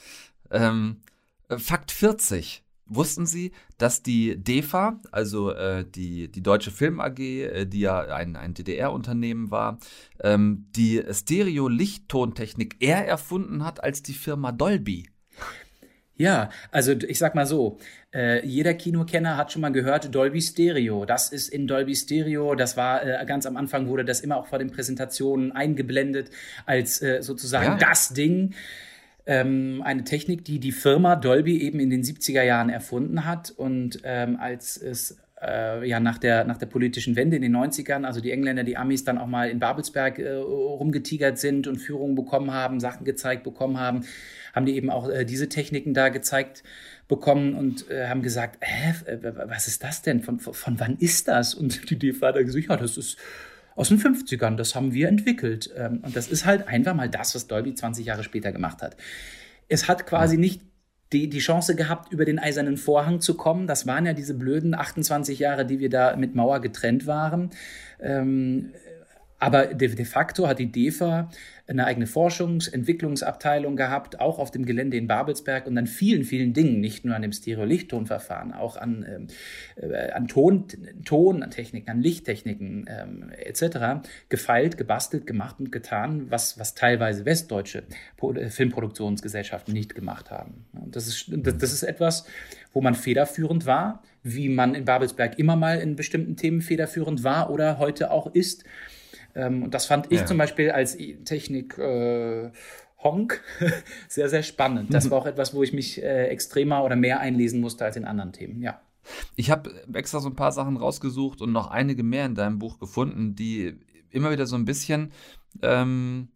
Ähm, Fakt 40. Wussten Sie, dass die DEFA, also äh, die, die Deutsche Film AG, äh, die ja ein, ein DDR-Unternehmen war, ähm, die Stereo-Lichttontechnik eher erfunden hat als die Firma Dolby? Ja, also ich sag mal so, äh, jeder Kinokenner hat schon mal gehört Dolby Stereo. Das ist in Dolby Stereo, das war äh, ganz am Anfang wurde das immer auch vor den Präsentationen eingeblendet als äh, sozusagen ja. das Ding. Ähm, eine Technik, die die Firma Dolby eben in den 70er Jahren erfunden hat und ähm, als es äh, ja nach der, nach der politischen Wende in den 90ern, also die Engländer, die Amis dann auch mal in Babelsberg äh, rumgetigert sind und Führungen bekommen haben, Sachen gezeigt bekommen haben, haben die eben auch äh, diese Techniken da gezeigt bekommen und äh, haben gesagt, hä, was ist das denn? Von, von, wann ist das? Und die DEFA hat gesagt, ja, das ist aus den 50ern, das haben wir entwickelt. Ähm, und das ist halt einfach mal das, was Dolby 20 Jahre später gemacht hat. Es hat quasi nicht die, die Chance gehabt, über den eisernen Vorhang zu kommen. Das waren ja diese blöden 28 Jahre, die wir da mit Mauer getrennt waren. Ähm, aber de, de facto hat die DEFA eine eigene Forschungs-, Entwicklungsabteilung gehabt, auch auf dem Gelände in Babelsberg und an vielen, vielen Dingen, nicht nur an dem Stereo-Lichttonverfahren, auch an, ähm, äh, an Ton, Tontechniken, an Lichttechniken ähm, etc. gefeilt, gebastelt, gemacht und getan, was, was teilweise westdeutsche äh, Filmproduktionsgesellschaften nicht gemacht haben. Das ist, das ist etwas, wo man federführend war, wie man in Babelsberg immer mal in bestimmten Themen federführend war oder heute auch ist. Ähm, und das fand ich ja. zum Beispiel als Technik äh, Honk sehr, sehr spannend. Das war auch etwas, wo ich mich äh, extremer oder mehr einlesen musste als in anderen Themen, ja. Ich habe extra so ein paar Sachen rausgesucht und noch einige mehr in deinem Buch gefunden, die immer wieder so ein bisschen ähm,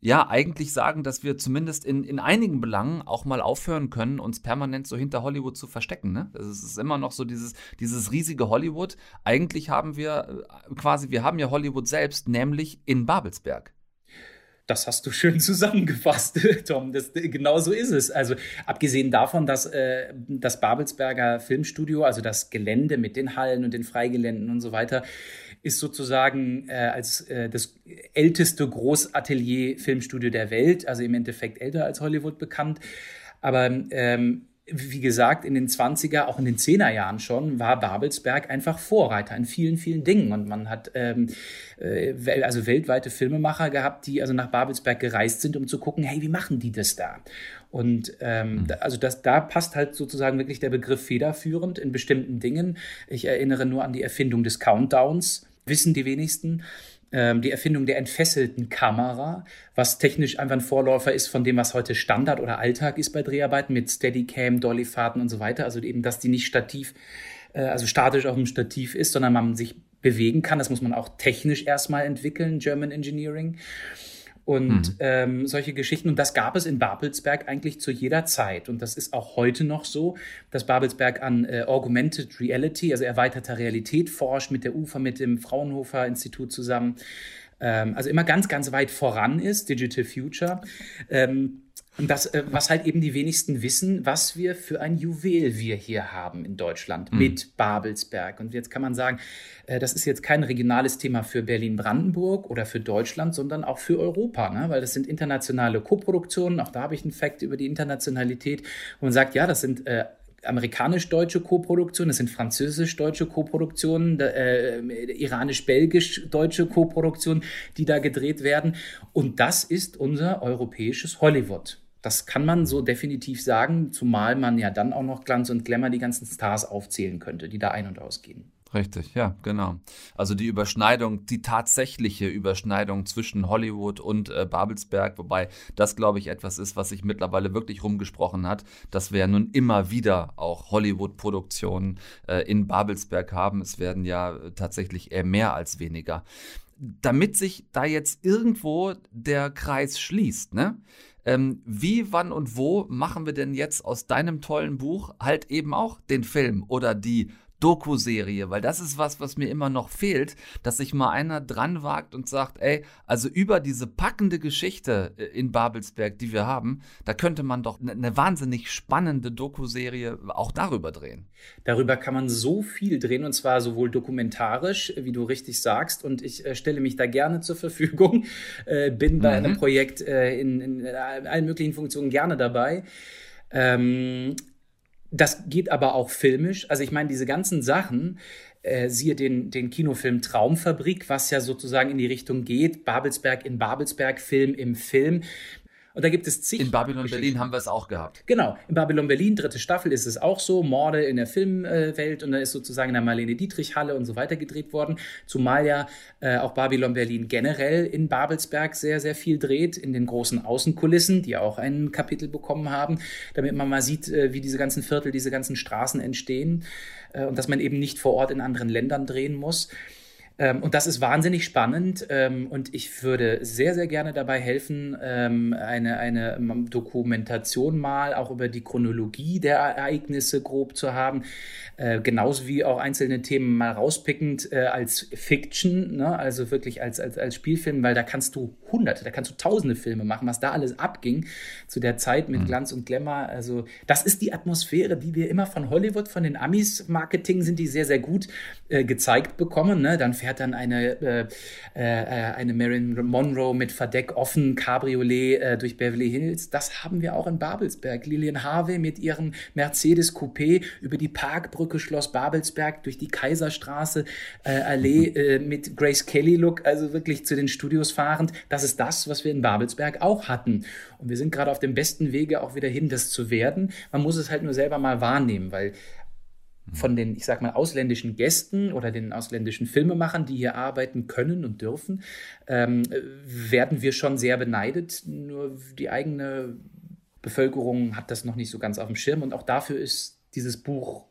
ja eigentlich sagen, dass wir zumindest in, in einigen Belangen auch mal aufhören können, uns permanent so hinter Hollywood zu verstecken. Ne? Es ist immer noch so dieses, dieses riesige Hollywood. Eigentlich haben wir äh, quasi, wir haben ja Hollywood selbst, nämlich in Babelsberg. Das hast du schön zusammengefasst, Tom. Das, genau so ist es. Also abgesehen davon, dass äh, das Babelsberger Filmstudio, also das Gelände mit den Hallen und den Freigeländen und so weiter, ist sozusagen äh, als äh, das älteste Großatelier-Filmstudio der Welt, also im Endeffekt älter als Hollywood bekannt. Aber ähm, wie gesagt, in den 20er, auch in den 10er Jahren schon, war Babelsberg einfach Vorreiter in vielen, vielen Dingen. Und man hat ähm, äh, also weltweite Filmemacher gehabt, die also nach Babelsberg gereist sind, um zu gucken, hey, wie machen die das da? Und ähm, mhm. also das, da passt halt sozusagen wirklich der Begriff federführend in bestimmten Dingen. Ich erinnere nur an die Erfindung des Countdowns, wissen die wenigsten ähm, die Erfindung der entfesselten Kamera, was technisch einfach ein Vorläufer ist von dem, was heute Standard oder Alltag ist bei Dreharbeiten mit Steadicam, Dollyfahrten und so weiter. Also eben, dass die nicht stativ, äh, also statisch auf dem Stativ ist, sondern man sich bewegen kann. Das muss man auch technisch erstmal entwickeln, German Engineering und mhm. ähm, solche Geschichten. Und das gab es in Babelsberg eigentlich zu jeder Zeit. Und das ist auch heute noch so, dass Babelsberg an äh, Augmented Reality, also erweiterter Realität forscht mit der UFA, mit dem Fraunhofer Institut zusammen. Ähm, also immer ganz, ganz weit voran ist, Digital Future. Ähm, und das, äh, was halt eben die wenigsten wissen, was wir für ein Juwel wir hier haben in Deutschland mhm. mit Babelsberg. Und jetzt kann man sagen, äh, das ist jetzt kein regionales Thema für Berlin-Brandenburg oder für Deutschland, sondern auch für Europa, ne? weil das sind internationale Koproduktionen. Auch da habe ich einen Fakt über die Internationalität, wo man sagt, ja, das sind äh, amerikanisch-deutsche Koproduktionen, das sind französisch-deutsche Koproduktionen, äh, iranisch-belgisch-deutsche Koproduktionen, die da gedreht werden. Und das ist unser europäisches Hollywood. Das kann man so definitiv sagen, zumal man ja dann auch noch Glanz und Glamour die ganzen Stars aufzählen könnte, die da ein- und ausgehen. Richtig, ja, genau. Also die Überschneidung, die tatsächliche Überschneidung zwischen Hollywood und äh, Babelsberg, wobei das, glaube ich, etwas ist, was sich mittlerweile wirklich rumgesprochen hat, dass wir ja nun immer wieder auch Hollywood-Produktionen äh, in Babelsberg haben. Es werden ja tatsächlich eher mehr als weniger. Damit sich da jetzt irgendwo der Kreis schließt, ne? Ähm, wie, wann und wo machen wir denn jetzt aus deinem tollen Buch halt eben auch den Film oder die Doku-Serie, weil das ist was, was mir immer noch fehlt, dass sich mal einer dran wagt und sagt, ey, also über diese packende Geschichte äh, in Babelsberg, die wir haben, da könnte man doch eine ne wahnsinnig spannende Doku-Serie auch darüber drehen. Darüber kann man so viel drehen und zwar sowohl dokumentarisch, wie du richtig sagst, und ich äh, stelle mich da gerne zur Verfügung, äh, bin bei mhm. einem Projekt äh, in, in, allen möglichen Funktionen gerne dabei. Ähm, das geht aber auch filmisch. Also ich meine, diese ganzen Sachen, äh, siehe den, den Kinofilm Traumfabrik, was ja sozusagen in die Richtung geht, Babelsberg in Babelsberg, Film im Film. Und da gibt es zig. In Babylon Berlin haben wir es auch gehabt. Genau. In Babylon Berlin, dritte Staffel, ist es auch so. Morde in der Filmwelt. Und da ist sozusagen in der Marlene Dietrich Halle und so weiter gedreht worden. Zumal ja äh, auch Babylon Berlin generell in Babelsberg sehr, sehr viel dreht. In den großen Außenkulissen, die auch ein Kapitel bekommen haben. Damit man mal sieht, äh, wie diese ganzen Viertel, diese ganzen Straßen entstehen. Äh, und dass man eben nicht vor Ort in anderen Ländern drehen muss. Ähm, und das ist wahnsinnig spannend ähm, und ich würde sehr, sehr gerne dabei helfen, ähm, eine, eine Dokumentation mal auch über die Chronologie der Ereignisse grob zu haben. Äh, genauso wie auch einzelne Themen mal rauspickend äh, als Fiction, ne? also wirklich als, als, als Spielfilm, weil da kannst du hunderte, da kannst du tausende Filme machen, was da alles abging zu der Zeit mit mhm. Glanz und Glamour. Also das ist die Atmosphäre, die wir immer von Hollywood, von den Amis Marketing sind die sehr, sehr gut äh, gezeigt bekommen. Ne? Dann fährt dann eine, äh, äh, eine Marilyn Monroe mit Verdeck offen, Cabriolet äh, durch Beverly Hills. Das haben wir auch in Babelsberg. Lillian Harvey mit ihrem Mercedes Coupé über die Parkbrücke Brücke, Schloss Babelsberg, durch die Kaiserstraße, äh, Allee äh, mit Grace Kelly-Look, also wirklich zu den Studios fahrend. Das ist das, was wir in Babelsberg auch hatten. Und wir sind gerade auf dem besten Wege auch wieder hin, das zu werden. Man muss es halt nur selber mal wahrnehmen, weil von den, ich sag mal, ausländischen Gästen oder den ausländischen Filmemachern, die hier arbeiten können und dürfen, ähm, werden wir schon sehr beneidet. Nur die eigene Bevölkerung hat das noch nicht so ganz auf dem Schirm und auch dafür ist dieses Buch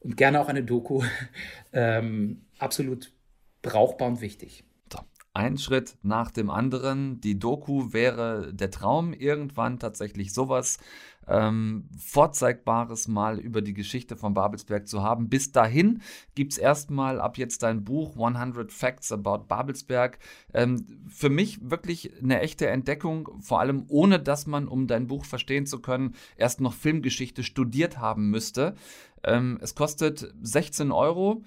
und gerne auch eine Doku ähm, absolut brauchbar und wichtig. Ein Schritt nach dem anderen. Die Doku wäre der Traum, irgendwann tatsächlich sowas ähm, Vorzeigbares mal über die Geschichte von Babelsberg zu haben. Bis dahin gibt es erstmal ab jetzt dein Buch 100 Facts About Babelsberg. Ähm, für mich wirklich eine echte Entdeckung, vor allem ohne dass man, um dein Buch verstehen zu können, erst noch Filmgeschichte studiert haben müsste. Ähm, es kostet 16 Euro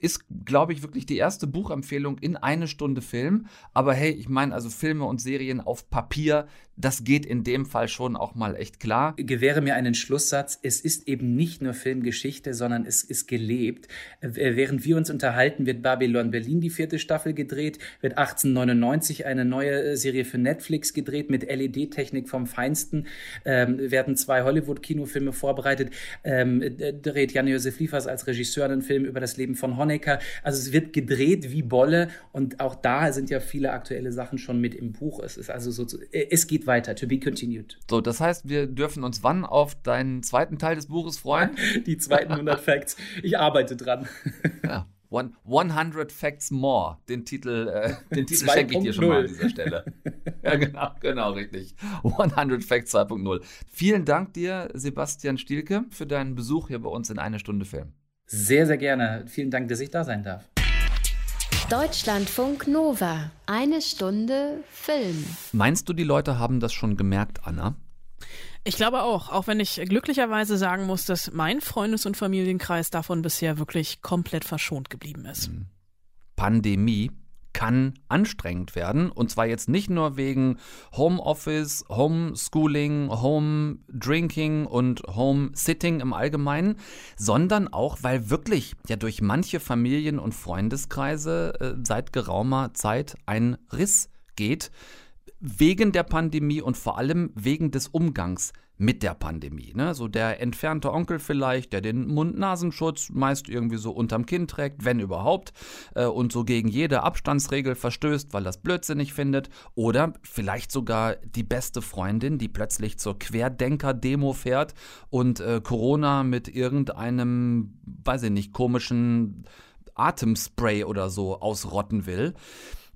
ist, glaube ich, wirklich die erste Buchempfehlung in eine Stunde Film. Aber hey, ich meine, also Filme und Serien auf Papier, das geht in dem Fall schon auch mal echt klar. Gewähre mir einen Schlusssatz. Es ist eben nicht nur Filmgeschichte, sondern es ist gelebt. Während wir uns unterhalten, wird Babylon Berlin die vierte Staffel gedreht, wird 1899 eine neue äh, Serie für Netflix gedreht mit LED-Technik vom Feinsten, ähm, werden zwei Hollywood-Kinofilme vorbereitet, ähm, dreht Jan-Josef Liefers als Regisseur einen Film über das Leben von Honecker. Also es wird gedreht wie Bolle und auch da sind ja viele aktuelle Sachen schon mit im Buch. Es ist also so, es geht weiter. To be continued. So, das heißt, wir dürfen uns wann auf deinen zweiten Teil des Buches freuen? Die zweiten 100 Facts. Ich arbeite dran. Ja. One, 100 Facts More, den Titel, äh, den Titel schenke ich dir schon mal an dieser Stelle. ja, genau, genau, richtig. 100 Facts 2.0. Vielen Dank dir, Sebastian Stielke, für deinen Besuch hier bei uns in eine Stunde Film. Sehr, sehr gerne. Vielen Dank, dass ich da sein darf. Deutschlandfunk Nova. Eine Stunde Film. Meinst du, die Leute haben das schon gemerkt, Anna? Ich glaube auch, auch wenn ich glücklicherweise sagen muss, dass mein Freundes- und Familienkreis davon bisher wirklich komplett verschont geblieben ist. Pandemie kann anstrengend werden. Und zwar jetzt nicht nur wegen Homeoffice, Homeschooling, Home Drinking und Home Sitting im Allgemeinen, sondern auch, weil wirklich ja durch manche Familien und Freundeskreise äh, seit geraumer Zeit ein Riss geht. Wegen der Pandemie und vor allem wegen des Umgangs mit der Pandemie. Ne? So der entfernte Onkel vielleicht, der den Mund-Nasenschutz meist irgendwie so unterm Kinn trägt, wenn überhaupt, äh, und so gegen jede Abstandsregel verstößt, weil das blödsinnig findet. Oder vielleicht sogar die beste Freundin, die plötzlich zur Querdenker-Demo fährt und äh, Corona mit irgendeinem, weiß ich nicht, komischen Atemspray oder so ausrotten will.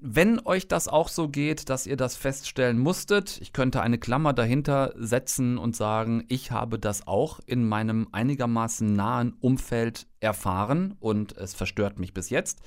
Wenn euch das auch so geht, dass ihr das feststellen musstet, ich könnte eine Klammer dahinter setzen und sagen, ich habe das auch in meinem einigermaßen nahen Umfeld erfahren und es verstört mich bis jetzt.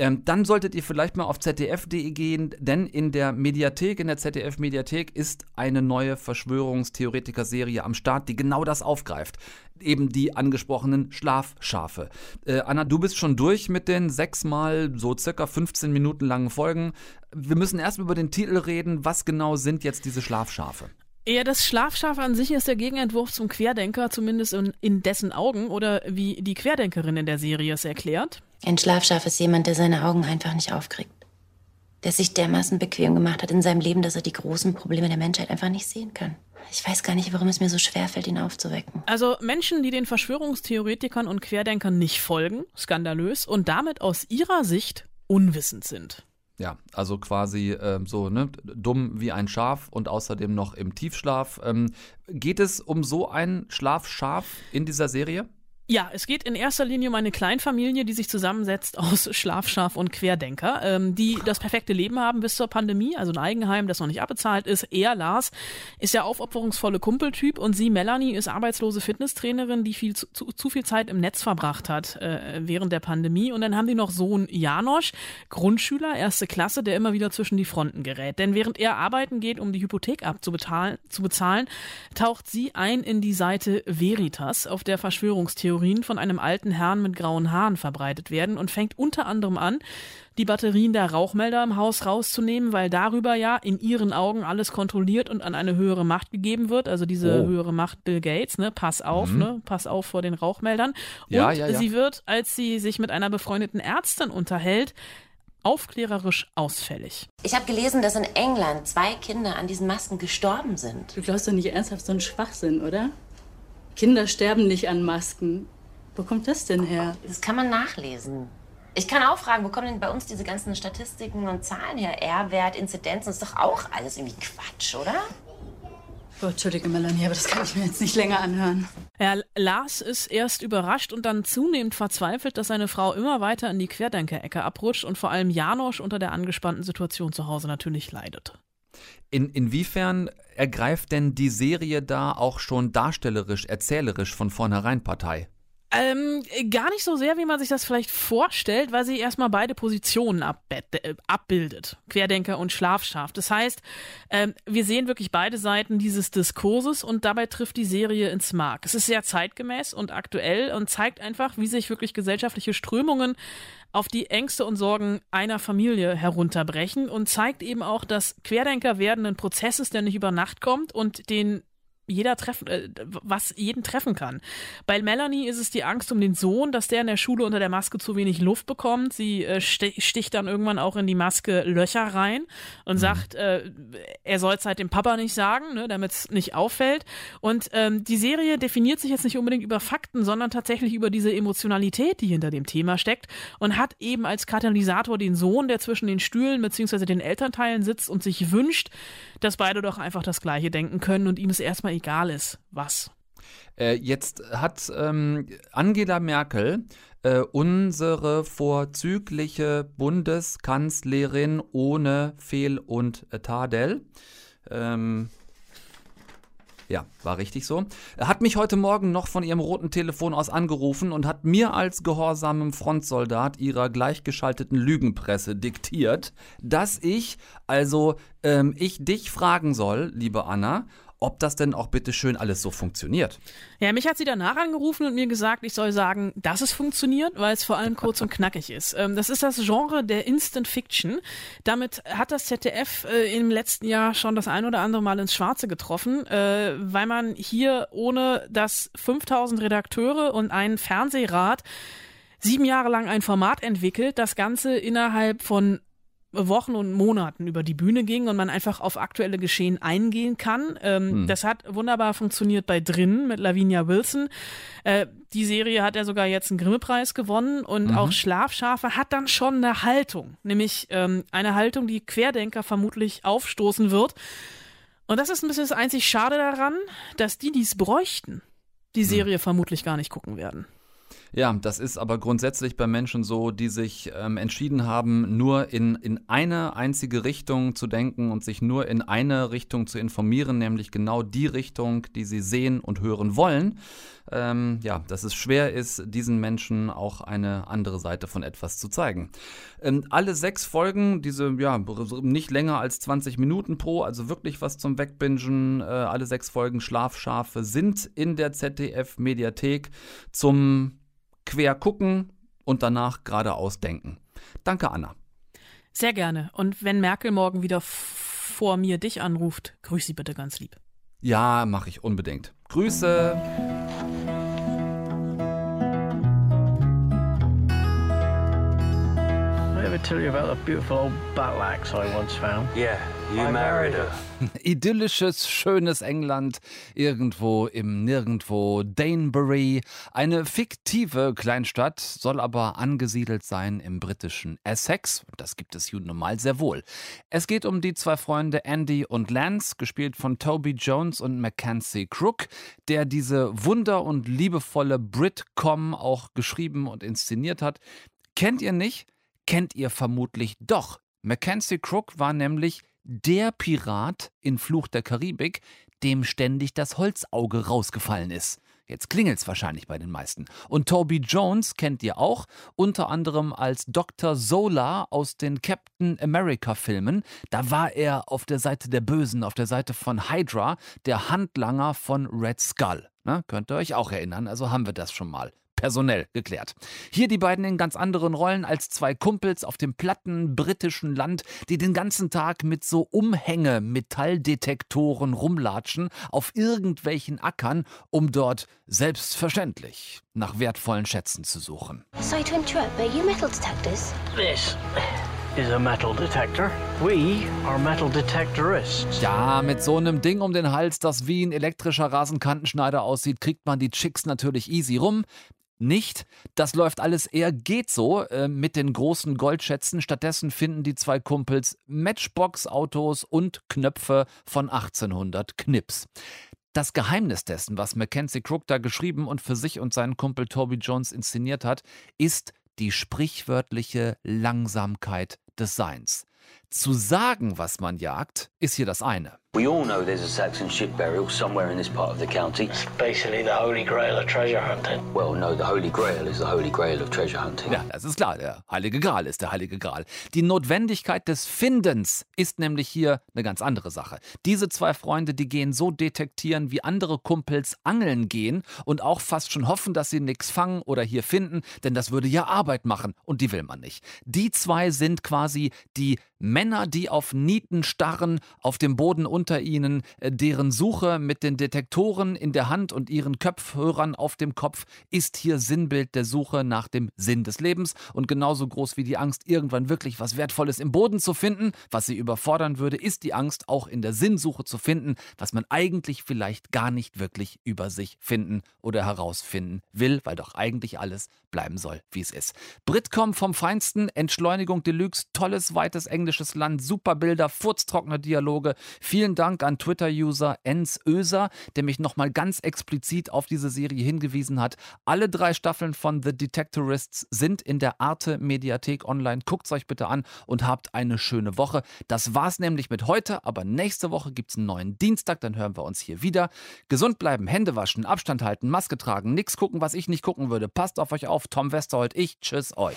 Ähm, dann solltet ihr vielleicht mal auf zdf.de gehen, denn in der Mediathek, in der ZDF-Mediathek ist eine neue Verschwörungstheoretiker-Serie am Start, die genau das aufgreift. Eben die angesprochenen Schlafschafe. Äh, Anna, du bist schon durch mit den sechsmal so circa 15 Minuten langen Folgen. Wir müssen erst über den Titel reden. Was genau sind jetzt diese Schlafschafe? Ja, das Schlafschaf an sich ist der Gegenentwurf zum Querdenker, zumindest in, in dessen Augen oder wie die Querdenkerin in der Serie es erklärt. Ein Schlafschaf ist jemand, der seine Augen einfach nicht aufkriegt. Der sich dermaßen bequem gemacht hat in seinem Leben, dass er die großen Probleme der Menschheit einfach nicht sehen kann. Ich weiß gar nicht, warum es mir so schwer fällt, ihn aufzuwecken. Also Menschen, die den Verschwörungstheoretikern und Querdenkern nicht folgen, skandalös und damit aus ihrer Sicht unwissend sind. Ja, also quasi äh, so ne, dumm wie ein Schaf und außerdem noch im Tiefschlaf. Ähm, geht es um so ein Schlafschaf in dieser Serie? Ja, es geht in erster Linie um eine Kleinfamilie, die sich zusammensetzt aus Schlafschaf und Querdenker, ähm, die das perfekte Leben haben bis zur Pandemie, also ein Eigenheim, das noch nicht abbezahlt ist. Er, Lars, ist der aufopferungsvolle Kumpeltyp und sie, Melanie, ist arbeitslose Fitnesstrainerin, die viel zu, zu, zu viel Zeit im Netz verbracht hat äh, während der Pandemie. Und dann haben die noch Sohn Janosch, Grundschüler, erste Klasse, der immer wieder zwischen die Fronten gerät. Denn während er arbeiten geht, um die Hypothek abzubezahlen, zu bezahlen, taucht sie ein in die Seite Veritas, auf der Verschwörungstheorie Theorien von einem alten Herrn mit grauen Haaren verbreitet werden und fängt unter anderem an, die Batterien der Rauchmelder im Haus rauszunehmen, weil darüber ja in ihren Augen alles kontrolliert und an eine höhere Macht gegeben wird. Also diese oh. höhere Macht Bill Gates, ne? Pass auf, mhm. ne? Pass auf vor den Rauchmeldern. Und ja, ja, ja. sie wird, als sie sich mit einer befreundeten Ärztin unterhält, aufklärerisch ausfällig. Ich habe gelesen, dass in England zwei Kinder an diesen Masken gestorben sind. Du glaubst doch nicht ernsthaft so einen Schwachsinn, oder? Kinder sterben nicht an Masken. Wo kommt das denn her? Das kann man nachlesen. Ich kann auch fragen, wo kommen denn bei uns diese ganzen Statistiken und Zahlen her? R-Wert, Inzidenzen, ist doch auch alles irgendwie Quatsch, oder? Oh, Entschuldige, Melanie, aber das kann ich mir jetzt nicht länger anhören. Ja, Lars ist erst überrascht und dann zunehmend verzweifelt, dass seine Frau immer weiter in die Querdenkerecke abrutscht und vor allem Janosch unter der angespannten Situation zu Hause natürlich leidet. In, inwiefern ergreift denn die Serie da auch schon darstellerisch, erzählerisch von vornherein Partei? Ähm, gar nicht so sehr, wie man sich das vielleicht vorstellt, weil sie erstmal beide Positionen äh, abbildet. Querdenker und Schlafschaf. Das heißt, ähm, wir sehen wirklich beide Seiten dieses Diskurses und dabei trifft die Serie ins Mark. Es ist sehr zeitgemäß und aktuell und zeigt einfach, wie sich wirklich gesellschaftliche Strömungen auf die Ängste und Sorgen einer Familie herunterbrechen und zeigt eben auch, dass Querdenker werden ein Prozess ist, der nicht über Nacht kommt und den jeder treffen, äh, was jeden treffen kann. Bei Melanie ist es die Angst um den Sohn, dass der in der Schule unter der Maske zu wenig Luft bekommt. Sie äh, sticht dann irgendwann auch in die Maske Löcher rein und mhm. sagt, äh, er soll es halt dem Papa nicht sagen, ne, damit es nicht auffällt. Und ähm, die Serie definiert sich jetzt nicht unbedingt über Fakten, sondern tatsächlich über diese Emotionalität, die hinter dem Thema steckt und hat eben als Katalysator den Sohn, der zwischen den Stühlen bzw. den Elternteilen sitzt und sich wünscht, dass beide doch einfach das Gleiche denken können und ihm es erstmal egal ist, was. Äh, jetzt hat ähm, Angela Merkel, äh, unsere vorzügliche Bundeskanzlerin ohne Fehl und Tadel, ähm, ja, war richtig so. Hat mich heute Morgen noch von ihrem roten Telefon aus angerufen und hat mir als gehorsamem Frontsoldat ihrer gleichgeschalteten Lügenpresse diktiert, dass ich, also ähm, ich dich fragen soll, liebe Anna, ob das denn auch bitte schön alles so funktioniert. Ja, mich hat sie danach angerufen und mir gesagt, ich soll sagen, dass es funktioniert, weil es vor allem kurz und knackig ist. Ähm, das ist das Genre der Instant Fiction. Damit hat das ZDF äh, im letzten Jahr schon das ein oder andere Mal ins Schwarze getroffen, äh, weil man hier ohne dass 5000 Redakteure und ein Fernsehrat sieben Jahre lang ein Format entwickelt, das Ganze innerhalb von Wochen und Monaten über die Bühne ging und man einfach auf aktuelle Geschehen eingehen kann. Ähm, hm. Das hat wunderbar funktioniert bei Drin mit Lavinia Wilson. Äh, die Serie hat ja sogar jetzt einen Grimme-Preis gewonnen und mhm. auch Schlafschafe hat dann schon eine Haltung, nämlich ähm, eine Haltung, die Querdenker vermutlich aufstoßen wird. Und das ist ein bisschen das einzig Schade daran, dass die, die es bräuchten, die hm. Serie hm. vermutlich gar nicht gucken werden. Ja, das ist aber grundsätzlich bei Menschen so, die sich ähm, entschieden haben, nur in, in eine einzige Richtung zu denken und sich nur in eine Richtung zu informieren, nämlich genau die Richtung, die sie sehen und hören wollen. Ähm, ja, dass es schwer ist, diesen Menschen auch eine andere Seite von etwas zu zeigen. Ähm, alle sechs Folgen, diese ja nicht länger als 20 Minuten pro, also wirklich was zum Wegbingen. Äh, alle sechs Folgen Schlafschafe sind in der ZDF-Mediathek zum quer gucken und danach geradeaus denken. Danke, Anna. Sehr gerne. Und wenn Merkel morgen wieder vor mir dich anruft, grüß sie bitte ganz lieb. Ja, mache ich unbedingt. Grüße. Tell you about the beautiful old battle axe I once found? Yeah, you I married her. Idyllisches, schönes England, irgendwo im Nirgendwo, Danebury. Eine fiktive Kleinstadt, soll aber angesiedelt sein im britischen Essex. Das gibt es nun mal sehr wohl. Es geht um die zwei Freunde Andy und Lance, gespielt von Toby Jones und Mackenzie Crook, der diese wunder- und liebevolle Britcom auch geschrieben und inszeniert hat. Kennt ihr nicht? Kennt ihr vermutlich doch. Mackenzie Crook war nämlich der Pirat in Fluch der Karibik, dem ständig das Holzauge rausgefallen ist. Jetzt klingelt's wahrscheinlich bei den meisten. Und Toby Jones kennt ihr auch, unter anderem als Dr. Zola aus den Captain America Filmen. Da war er auf der Seite der Bösen, auf der Seite von Hydra, der Handlanger von Red Skull. Na, könnt ihr euch auch erinnern, also haben wir das schon mal personell geklärt. Hier die beiden in ganz anderen Rollen als zwei Kumpels auf dem platten britischen Land, die den ganzen Tag mit so Umhänge-Metalldetektoren rumlatschen auf irgendwelchen Ackern, um dort selbstverständlich nach wertvollen Schätzen zu suchen. Sorry to interrupt, but you metal detectors? This is a metal detector. We are metal detectorists. Ja, mit so einem Ding um den Hals, das wie ein elektrischer Rasenkantenschneider aussieht, kriegt man die Chicks natürlich easy rum nicht. Das läuft alles eher geht so äh, mit den großen Goldschätzen. Stattdessen finden die zwei Kumpels Matchbox-Autos und Knöpfe von 1800 Knips. Das Geheimnis dessen, was Mackenzie Crook da geschrieben und für sich und seinen Kumpel Toby Jones inszeniert hat, ist die sprichwörtliche Langsamkeit des Seins. Zu sagen, was man jagt, ist hier das eine. We all know there's a Saxon ship burial somewhere in this part of the county. It's basically the holy grail of treasure hunting. Well, no, the holy grail is the holy grail of treasure hunting. Ja, das ist klar. Der heilige Gral ist der heilige Gral. Die Notwendigkeit des Findens ist nämlich hier eine ganz andere Sache. Diese zwei Freunde, die gehen so detektieren, wie andere Kumpels angeln gehen und auch fast schon hoffen, dass sie nichts fangen oder hier finden, denn das würde ja Arbeit machen und die will man nicht. Die zwei sind quasi die Männer, die auf Nieten starren, auf dem Boden unter ihnen, äh, deren Suche mit den Detektoren in der Hand und ihren Köpfhörern auf dem Kopf ist hier Sinnbild der Suche nach dem Sinn des Lebens und genauso groß wie die Angst, irgendwann wirklich was Wertvolles im Boden zu finden, was sie überfordern würde, ist die Angst auch in der Sinnsuche zu finden, was man eigentlich vielleicht gar nicht wirklich über sich finden oder herausfinden will, weil doch eigentlich alles bleiben soll, wie es ist. Britcom vom Feinsten, Entschleunigung Deluxe, tolles, weites englisches Land, super Bilder, furztrockene Dialoge. Vielen Dank an Twitter-User Ens Öser, der mich nochmal ganz explizit auf diese Serie hingewiesen hat. Alle drei Staffeln von The Detectorists sind in der Arte Mediathek online. Guckt's euch bitte an und habt eine schöne Woche. Das war's nämlich mit heute, aber nächste Woche gibt's einen neuen Dienstag, dann hören wir uns hier wieder. Gesund bleiben, Hände waschen, Abstand halten, Maske tragen, nichts gucken, was ich nicht gucken würde. Passt auf euch auf. Tom Westerholt, ich, tschüss euch.